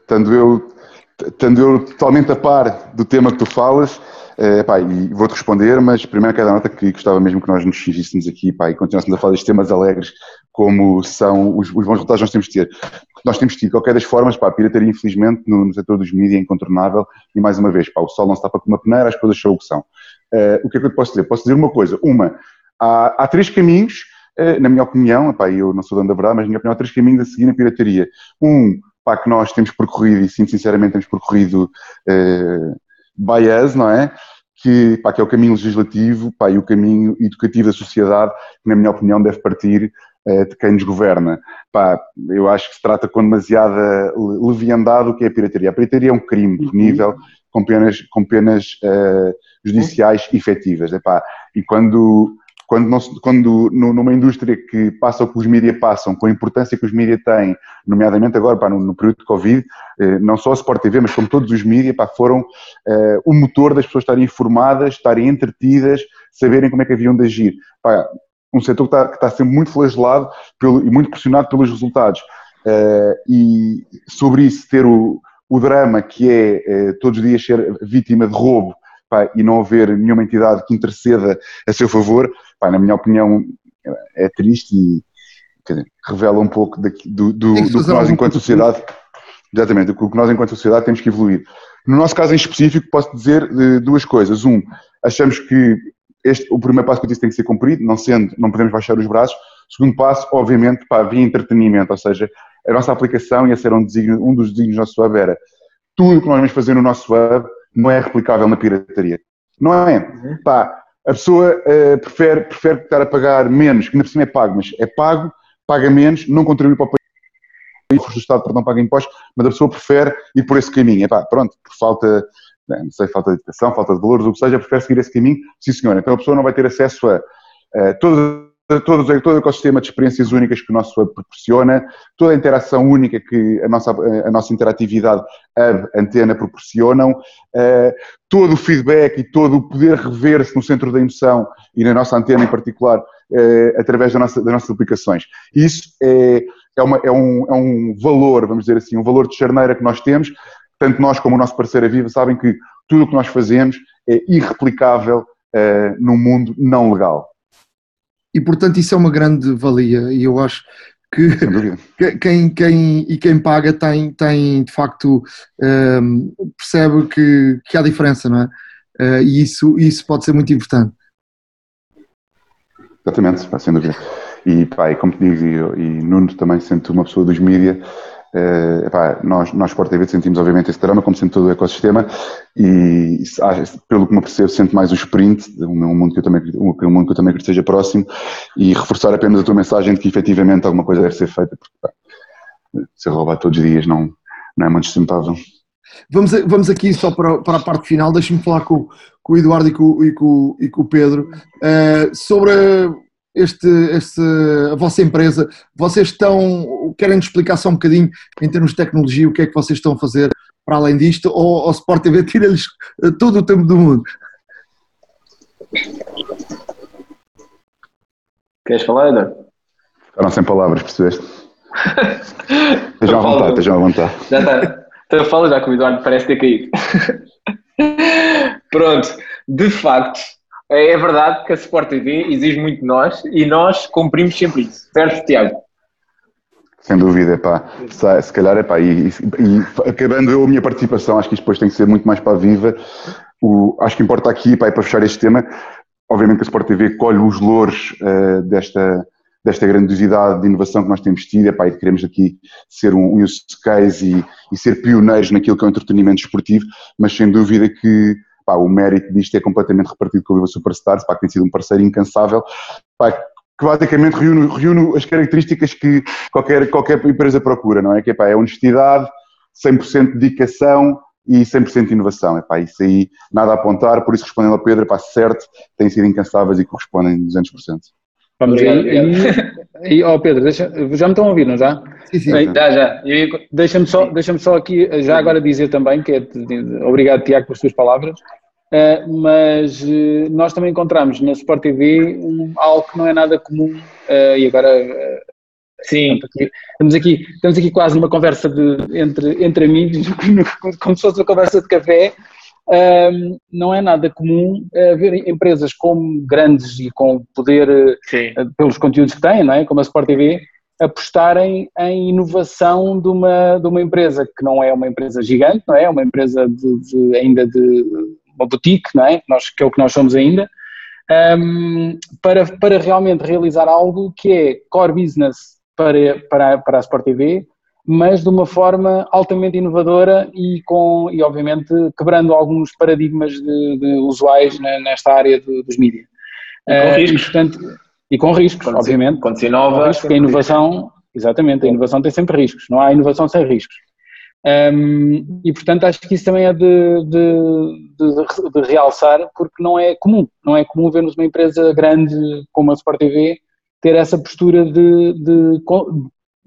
Estando, eu, estando eu totalmente a par do tema que tu falas, e vou-te responder, mas primeiro quero dar nota que gostava mesmo que nós nos fingíssemos aqui e continuássemos a falar destes temas alegres como são os, os bons resultados que nós temos de ter. Nós temos tido, de qualquer das formas, pá, a pirataria infelizmente no, no setor dos mídias é incontornável e mais uma vez, pá, o sol não se tapa com uma peneira, as coisas são o que são. Uh, o que é que eu te posso dizer? Posso dizer uma coisa. Uma, há, há três caminhos, uh, na minha opinião, epá, eu não sou dono da verdade, mas na minha opinião há três caminhos a seguir na pirataria. Um, pá, que nós temos percorrido, e sim, sinceramente temos percorrido uh, by us, não é? Que, pá, que é o caminho legislativo pá, e o caminho educativo da sociedade, que na minha opinião deve partir de quem nos governa. Pá, eu acho que se trata com demasiada leviandade o que é a pirataria. A pirataria é um crime uhum. punível com penas, com penas uh, judiciais efetivas. Epá, e quando, quando, não, quando numa indústria que passa o que os mídias passam, com a importância que os mídias têm, nomeadamente agora pá, no, no, período de Covid, eh, não só a Sport TV, mas como todos os mídias, foram eh, o motor das pessoas estarem informadas, estarem entretidas, saberem como é que haviam de agir. Pá, um setor que está, que está a ser muito flagelado pelo, e muito pressionado pelos resultados. Uh, e sobre isso ter o, o drama que é eh, todos os dias ser vítima de roubo pá, e não haver nenhuma entidade que interceda a seu favor, pá, na minha opinião é triste e dizer, revela um pouco daqui, do, do, do que nós enquanto sociedade exatamente, do que nós enquanto sociedade temos que evoluir. No nosso caso em específico posso dizer eh, duas coisas. Um, achamos que este, o primeiro passo que eu disse tem que ser cumprido, não sendo, não podemos baixar os braços. O segundo passo, obviamente, para via entretenimento, ou seja, a nossa aplicação ia ser um, desígnio, um dos desígnios do nosso web era tudo o que nós vamos fazer no nosso web não é replicável na pirataria. Não é? Uhum. Pá, a pessoa uh, prefere, prefere estar a pagar menos, que ainda por cima é pago, mas é pago paga menos, não contribui para o país, o Estado não pagar impostos, mas a pessoa prefere ir por esse caminho. Epá, pronto, por falta, não sei, falta de educação, falta de valores, o que seja, prefere seguir esse caminho, sim senhor. Então a pessoa não vai ter acesso a, a todas todo, todo o ecossistema de experiências únicas que o nosso web proporciona, toda a interação única que a nossa, a nossa interatividade hub, antena proporcionam, uh, todo o feedback e todo o poder rever-se no centro da emoção e na nossa antena em particular, uh, através da nossa, das nossas aplicações. Isso é, é, uma, é, um, é um valor, vamos dizer assim, um valor de charneira que nós temos, tanto nós como o nosso parceiro a Viva sabem que tudo o que nós fazemos é irreplicável uh, no mundo não legal e portanto isso é uma grande valia e eu acho que quem, quem, e quem paga tem, tem de facto um, percebe que, que há diferença, não é? Uh, e isso, isso pode ser muito importante. Exatamente, sem dúvida. E, pá, e como te digo, e, e Nuno também sendo uma pessoa dos mídias, Uh, epá, nós, nós Sport TV sentimos obviamente esse drama, como sente todo o ecossistema, e pelo que me percebo, sente mais o sprint, um, mundo que eu também, um, mundo que eu também que esteja próximo, e reforçar apenas a tua mensagem de que efetivamente alguma coisa deve ser feita, porque pá, ser roubado todos os dias não, não é muito sustentável. Vamos, vamos aqui só para, para a parte final, deixa-me falar com, com o Eduardo e com, e com, e com o Pedro uh, sobre este, este, a vossa empresa, vocês estão, querem nos explicar só um bocadinho em termos de tecnologia, o que é que vocês estão a fazer para além disto, ou o Sport TV tira-lhes eh, todo o tempo do mundo? Queres falar, Eduardo? Ficaram sem palavras, percebeste? estejam à vontade, estejam à vontade. Já está. Então fala já que o Eduardo parece ter caído. Pronto, de facto, é, é verdade que a Sport TV exige muito de nós e nós cumprimos sempre isso. Certo, Tiago? Sem dúvida, pá. Se, calhar, é pá, e, e, acabando eu a minha participação, acho que isto depois tem que ser muito mais para a viva. O, acho que importa aqui, pá, para fechar este tema, obviamente que a Sport TV colhe os louros uh, desta, desta grandiosidade de inovação que nós temos tido, epá, e queremos aqui ser um use case e, e, ser pioneiros naquilo que é o entretenimento esportivo, mas sem dúvida que pá, o mérito disto é completamente repartido com o Viva Superstars, pá, que tem sido um parceiro incansável, pá, que basicamente reúne, reúne, as características que qualquer, qualquer empresa procura, não é? Que pá, é honestidade, 100% de dedicação e 100% de inovação. Epá, isso aí nada a apontar, por isso respondendo ao Pedro, epá, certo, têm sido incansáveis e correspondem 200%. Vamos aí, aí oh Pedro, deixa, já me estão a ouvir, não já? Sim, sim. já, já. Deixa-me só, deixa só aqui, já agora dizer também, que é, obrigado Tiago pelas suas palavras, uh, mas uh, nós também encontramos na Sport TV um, algo que não é nada comum, uh, e agora Sim. Estamos, aqui, estamos aqui quase numa conversa de, entre, entre amigos, como se fosse uma conversa de café, um, não é nada comum uh, ver empresas como grandes e com poder uh, pelos conteúdos que têm, não é? como a Sport TV, apostarem em inovação de uma, de uma empresa que não é uma empresa gigante, não é? É uma empresa de, de, ainda de uma boutique, não é? Nós, que é o que nós somos ainda, um, para, para realmente realizar algo que é core business para, para, para a Sport TV, mas de uma forma altamente inovadora e, com, e obviamente, quebrando alguns paradigmas de, de usuais nesta área de, dos mídias. E com uh, riscos. E, portanto, e com riscos, quando obviamente. Se, quando se inova. Risco, a inovação, exatamente, a inovação tem sempre riscos, não há inovação sem riscos. Um, e portanto acho que isso também é de, de, de, de, realçar, porque não é comum, não é comum vermos uma empresa grande como a Sport TV ter essa postura de,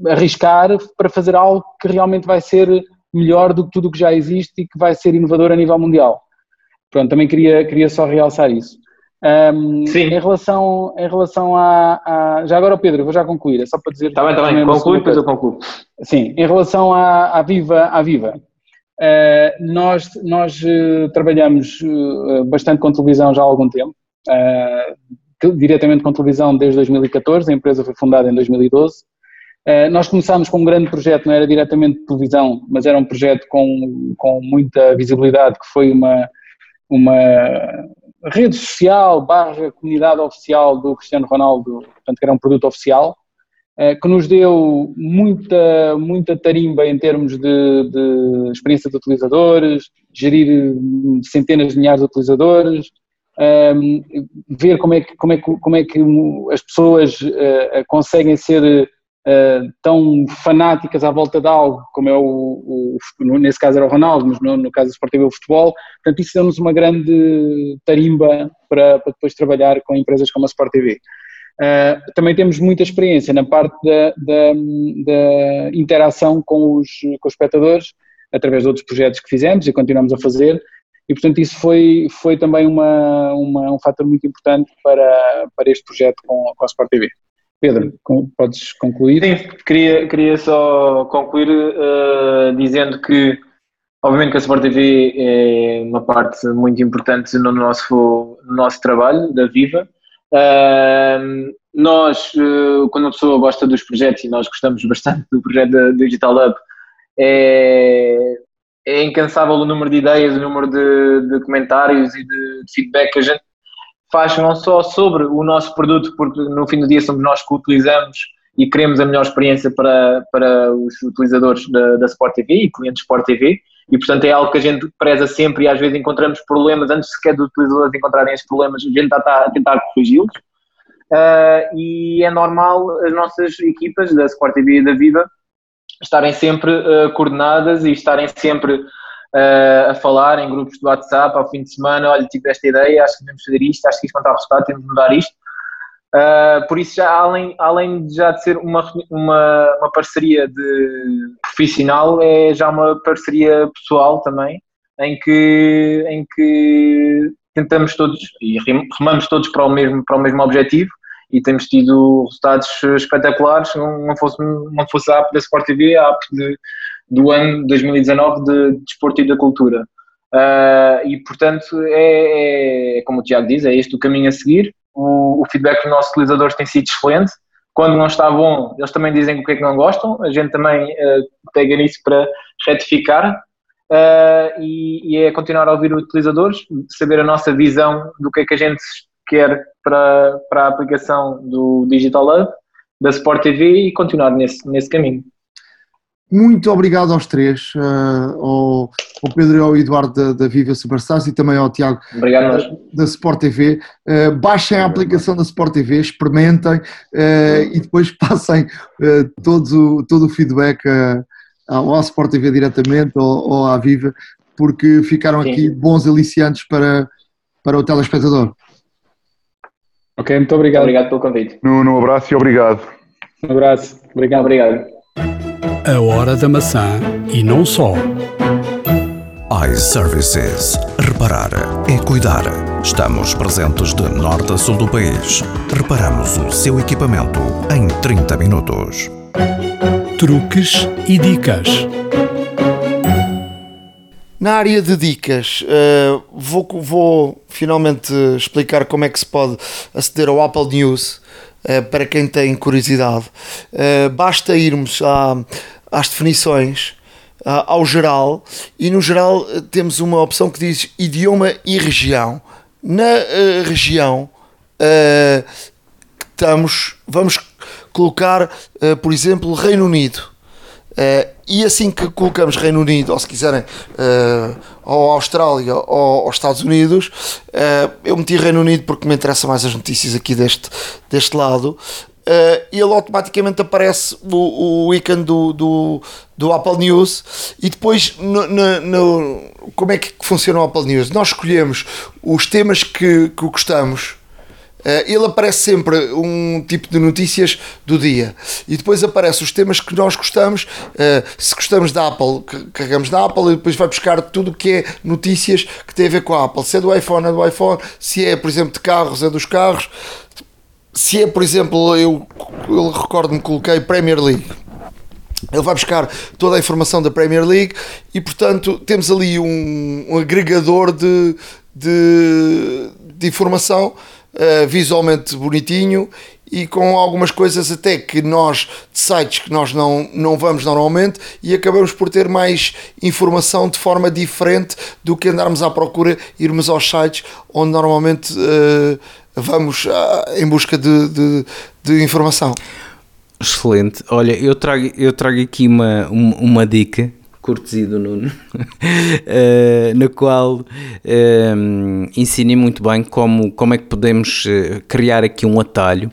arriscar para fazer algo que realmente vai ser melhor do que tudo o que já existe e que vai ser inovador a nível mundial. Pronto, também queria, queria só realçar isso. Um, Sim. Em relação, em relação a, a, Já agora, Pedro, vou já concluir, é só para dizer. Está bem, está bem, conclui, depois eu concluo. Sim, em relação à, à Viva, à Viva uh, nós, nós uh, trabalhamos uh, bastante com televisão já há algum tempo, diretamente com televisão desde 2014, a empresa foi fundada em 2012. Eh, nós começámos com um grande projeto, não era diretamente televisão, mas era um projeto com, com muita visibilidade, que foi uma, uma rede social barra comunidade oficial do Cristiano Ronaldo, portanto que era um produto oficial, eh, que nos deu muita, muita tarimba em termos de, de experiência de utilizadores, gerir centenas de milhares de utilizadores, ehm, ver como é que, como é que, como é que as pessoas uh, conseguem ser uh, tão fanáticas à volta de algo, como é o, o, nesse caso era o Ronaldo, mas no, no caso do Sport TV o futebol, portanto isso deu-nos uma grande tarimba para, para, depois trabalhar com empresas como a Sport TV. Uh, também temos muita experiência na parte da, da, da interação com os, com os espectadores, através de outros projetos que fizemos e continuamos a fazer, e portanto isso foi, foi também uma, uma, um fator muito importante para, para este projeto com, com a Sport TV. Pedro, podes concluir? Sim, queria, queria só concluir uh, dizendo que, obviamente, que a Sport TV é uma parte muito importante no nosso, no nosso trabalho, da Viva. Uh, nós, uh, quando a pessoa gosta dos projetos, e nós gostamos bastante do projeto da Digital Hub, é, é incansável o número de ideias, o número de, de comentários e de, de, feedback que a gente faz não só sobre o nosso produto, porque no fim do dia somos nós que o utilizamos e queremos a melhor experiência para, para os utilizadores da, da Sport TV e clientes Sport TV, e portanto é algo que a gente preza sempre e às vezes encontramos problemas, antes sequer dos utilizadores encontrarem esses problemas, a gente está a tentar corrigi-los. Uh, e é normal as nossas equipas da Sport TV e da Viva estarem sempre uh, coordenadas e estarem sempre uh, a falar em grupos de WhatsApp ao fim de semana, olha, tive esta ideia, acho que devemos fazer isto, acho que isto não está a resultado, temos de mudar isto. Uh, por isso, já, além, além de já de ser uma, uma, uma parceria de profissional, é já uma parceria pessoal também, em que, em que tentamos todos e remamos todos para o mesmo, para o mesmo objetivo e temos tido resultados espetaculares. Não, fosse, não fosse a app da Sport TV, a app de, do ano 2019 de Desporto e da Cultura. Uh, e portanto, é, é, como o Tiago diz, é este o caminho a seguir. O, o, feedback dos nossos utilizadores tem sido excelente. Quando não está bom, eles também dizem o que é que não gostam. A gente também uh, pega nisso para retificar. Uh, e, e, é continuar a ouvir os utilizadores, saber a nossa visão do que é que a gente quer para, para a aplicação do Digital Hub, da Sport TV e continuar nesse, nesse caminho. Muito obrigado aos três, uh, ao, ao, Pedro e ao Eduardo da, da Viva Superstars e também ao Tiago da, da, Sport TV. Uh, baixem a aplicação da Sport TV, experimentem uh, e depois passem todo, o, todo o feedback ao Sport TV diretamente ou, ou à Viva, porque ficaram Sim. aqui bons aliciantes para, para o telespectador. Ok, muito obrigado. Obrigado pelo convite. Um abraço e obrigado. Um abraço. Obrigado. Obrigado. A hora da maçã e não só. iServices. Reparar é cuidar. Estamos presentes de norte a sul do país. Reparamos o seu equipamento em 30 minutos. Truques e dicas. Na área de dicas, uh, vou, vou finalmente explicar como é que se pode aceder ao Apple News uh, para quem tem curiosidade. Uh, basta irmos à, às definições, ao geral, e no geral temos uma opção que diz idioma e região. Na região, estamos, vamos colocar, por exemplo, Reino Unido. Uh, e assim que colocamos Reino Unido, ou se quiserem, uh, ou Austrália ou Estados Unidos, uh, eu meti Reino Unido porque me interessa mais as notícias aqui deste, deste lado. Uh, ele automaticamente aparece o, o ícone do, do, do Apple News e depois no, no, no, como é que funciona o Apple News? Nós escolhemos os temas que, que gostamos Uh, ele aparece sempre um tipo de notícias do dia e depois aparece os temas que nós gostamos. Uh, se gostamos da Apple, carregamos na Apple e depois vai buscar tudo o que é notícias que tem a ver com a Apple. Se é do iPhone, é do iPhone. Se é, por exemplo, de carros, é dos carros. Se é, por exemplo, eu, eu recordo-me, coloquei Premier League. Ele vai buscar toda a informação da Premier League e, portanto, temos ali um, um agregador de, de, de informação uh, visualmente bonitinho e com algumas coisas até que nós, de sites que nós não, não vamos normalmente e acabamos por ter mais informação de forma diferente do que andarmos à procura, irmos aos sites onde normalmente uh, vamos uh, em busca de, de, de, informação. Excelente. Olha, eu trago, eu trago aqui uma, uma, uma dica cortesia do Nuno, uh, na qual uh, ensinei muito bem como, como é que podemos uh, criar aqui um atalho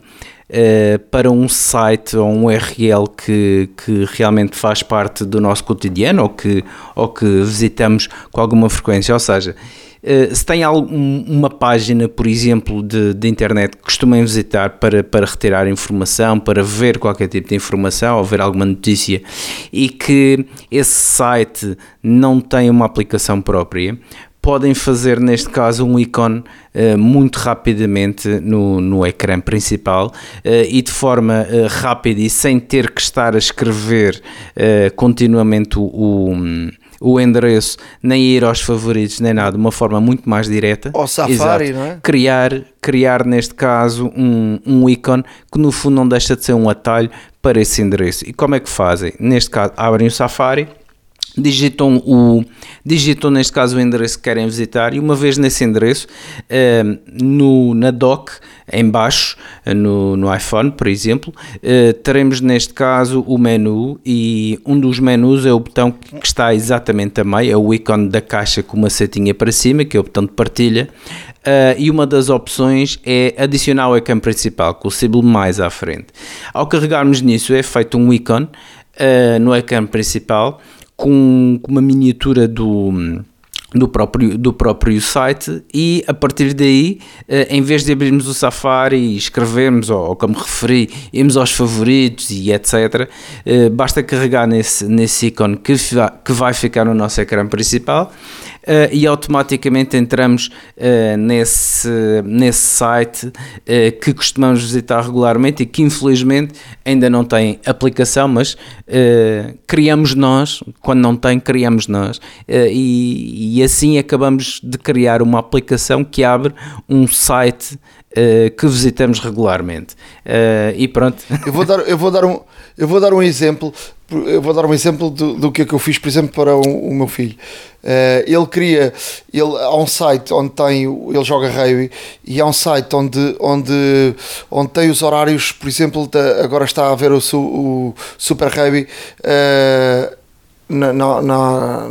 uh, para um site ou um URL que, que realmente faz parte do nosso cotidiano ou que, ou que visitamos com alguma frequência. Ou seja, uh, se tem algum, uma página, por exemplo, de, de internet que costumem visitar para, para retirar informação, para ver qualquer tipo de informação ou ver alguma notícia e que esse site não tem uma aplicação própria, podem fazer neste caso um ícone uh, muito rapidamente no, no ecrã principal uh, e de forma uh, rápida e sem ter que estar a escrever continuamente o, o, endereço, nem ir aos favoritos, nem nada, de uma forma muito mais direta. Ao Safari, Exato. não é? Criar, criar neste caso um, um ícone que no fundo não deixa de ser um atalho para esse endereço. E como é que fazem? Neste caso, abrem o Safari digitam, o, digitam neste caso o endereço que querem visitar e uma vez nesse endereço, uh, no, na dock, em baixo, uh, no, no iPhone, por exemplo, uh, teremos neste caso o menu e um dos menus é o botão que está exatamente a meio, é o ícone da caixa com uma setinha para cima, que é o botão de partilha, e uma das opções é adicionar o ecrã principal, com o símbolo mais à frente. Ao carregarmos nisso é feito um ícone no ecrã principal, com, uma miniatura do do próprio, do próprio site e a partir daí, eh, em vez de abrirmos o Safari e escrevermos, ou, como referi, irmos aos favoritos e etc., eh, basta carregar nesse, nesse ícone que, que vai ficar no nosso ecrã principal uh, e automaticamente entramos uh, nesse, nesse site uh, que costumamos visitar regularmente e que infelizmente ainda não tem aplicação, mas criamos nós, quando não tem, criamos nós e, e assim acabamos de criar uma aplicação que abre um site que visitamos regularmente. E pronto. Eu vou dar, eu vou dar, um, eu vou dar um exemplo eu vou dar um exemplo do, do que é que eu fiz, por exemplo, para o, o meu filho. Uh, ele queria, ele, há um site onde tem, ele joga rugby e há um site onde, onde, onde tem os horários, por exemplo, agora está a ver o, o Super Rugby uh, na, na, na,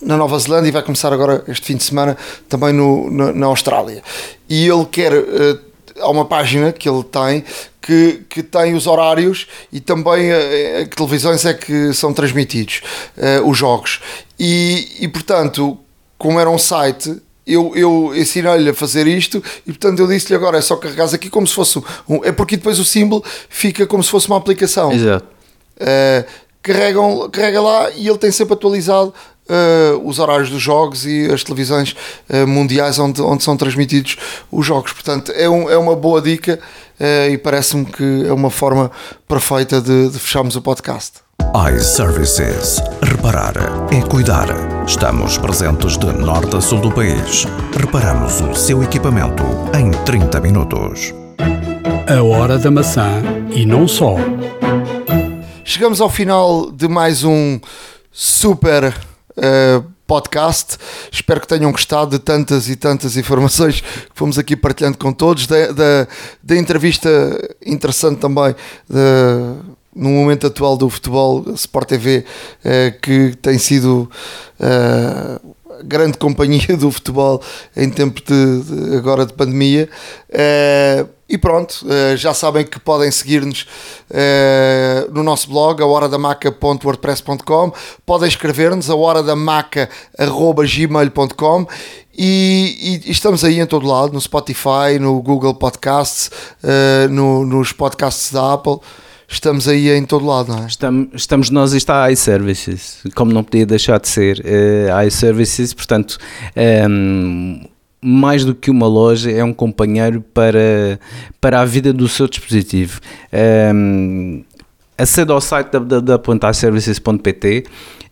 na, Nova Zelândia e vai começar agora este fim de semana também no, na, na Austrália. E ele quer. Uh, há uma página que ele tem que, que tem os horários e também a, a, a que televisões é que são transmitidos uh, os jogos. E, e portanto, como era um site, eu, eu ensinei-lhe a fazer isto e portanto eu disse-lhe agora é só carregar aqui como se fosse um, é porque depois o símbolo fica como se fosse uma aplicação. Exato. Uh, carregam, carrega lá e ele tem sempre atualizado uh, os horários dos jogos e as televisões uh, mundiais onde, onde são transmitidos os jogos. Portanto, é, um, é uma boa dica uh, e parece-me que é uma forma perfeita de, de fecharmos o podcast. iServices. Reparar é cuidar. Estamos presentes de norte a sul do país. Reparamos o seu equipamento em 30 minutos. A hora da maçã e não só. Chegamos ao final de mais um super uh, podcast. Espero que tenham gostado de tantas e tantas informações que fomos aqui partilhando com todos, da, da, entrevista interessante também de, no momento atual do futebol, Sport TV, eh, que tem sido. Uh, grande companhia do futebol em tempo de, de agora de pandemia. Uh, e pronto, uh, já sabem que podem seguir-nos uh, no nosso blog, a horadamaca.wordpress.com, podem escrever-nos a horadamaca.gmail.com e, e, estamos aí em todo lado, no Spotify, no Google Podcasts, no, nos podcasts da Apple estamos aí em todo lado, não é? Estamos, estamos nós e está a iServices, como não podia deixar de ser. Uh, iServices, portanto, um, ehm, mais do que uma loja, é um companheiro para, para a vida do seu dispositivo. Um, acede ao site www.iservices.pt,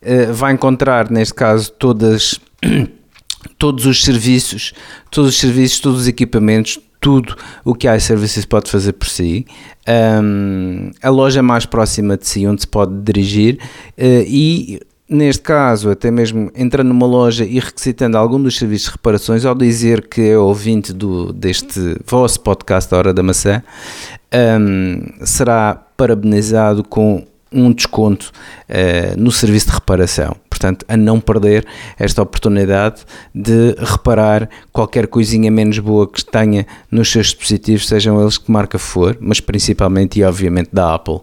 uh, vai encontrar, neste caso, todas todos os serviços, todos os serviços, todos os equipamentos, tudo o que a iServices pode fazer por si, a loja mais próxima de si onde se pode dirigir uh, e neste caso, até mesmo entrando numa loja e requisitando algum dos serviços de reparações, ao dizer que é ouvinte do, deste vosso podcast, A Hora da Maçã, um, será parabenizado com um desconto uh, no serviço de reparação. portanto, a não perder esta oportunidade de reparar qualquer coisinha menos boa que tenha nos seus dispositivos, sejam eles que marca for, mas principalmente e obviamente da Apple.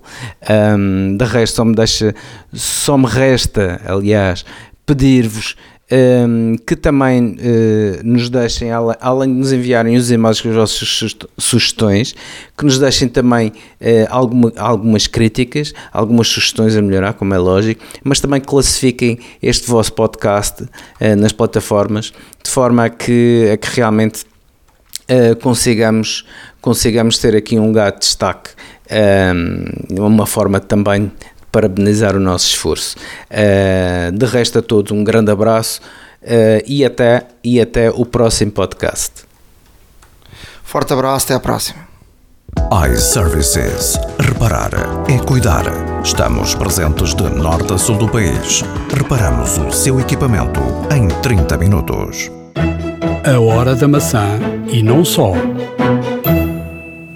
Um, de resto, só me deixa, só me resta, aliás, pedir-vos um, que também uh, nos deixem, além de nos enviarem os e-mails com as vossas sugestões, que nos deixem também uh, alguma, algumas críticas, algumas sugestões a melhorar, como é lógico, mas também classifiquem este vosso podcast uh, nas plataformas, de forma a que, a que realmente consigamos, consigamos ter aqui um lugar de destaque, um, uma forma também parabenizar o nosso esforço. Uh, de resto a todos um grande abraço uh, e, até, e até o próximo podcast. Forte abraço, até à próxima. iServices. Reparar é cuidar. Estamos presentes de norte a sul do país. Reparamos o seu equipamento em 30 minutos. A hora da maçã e não só.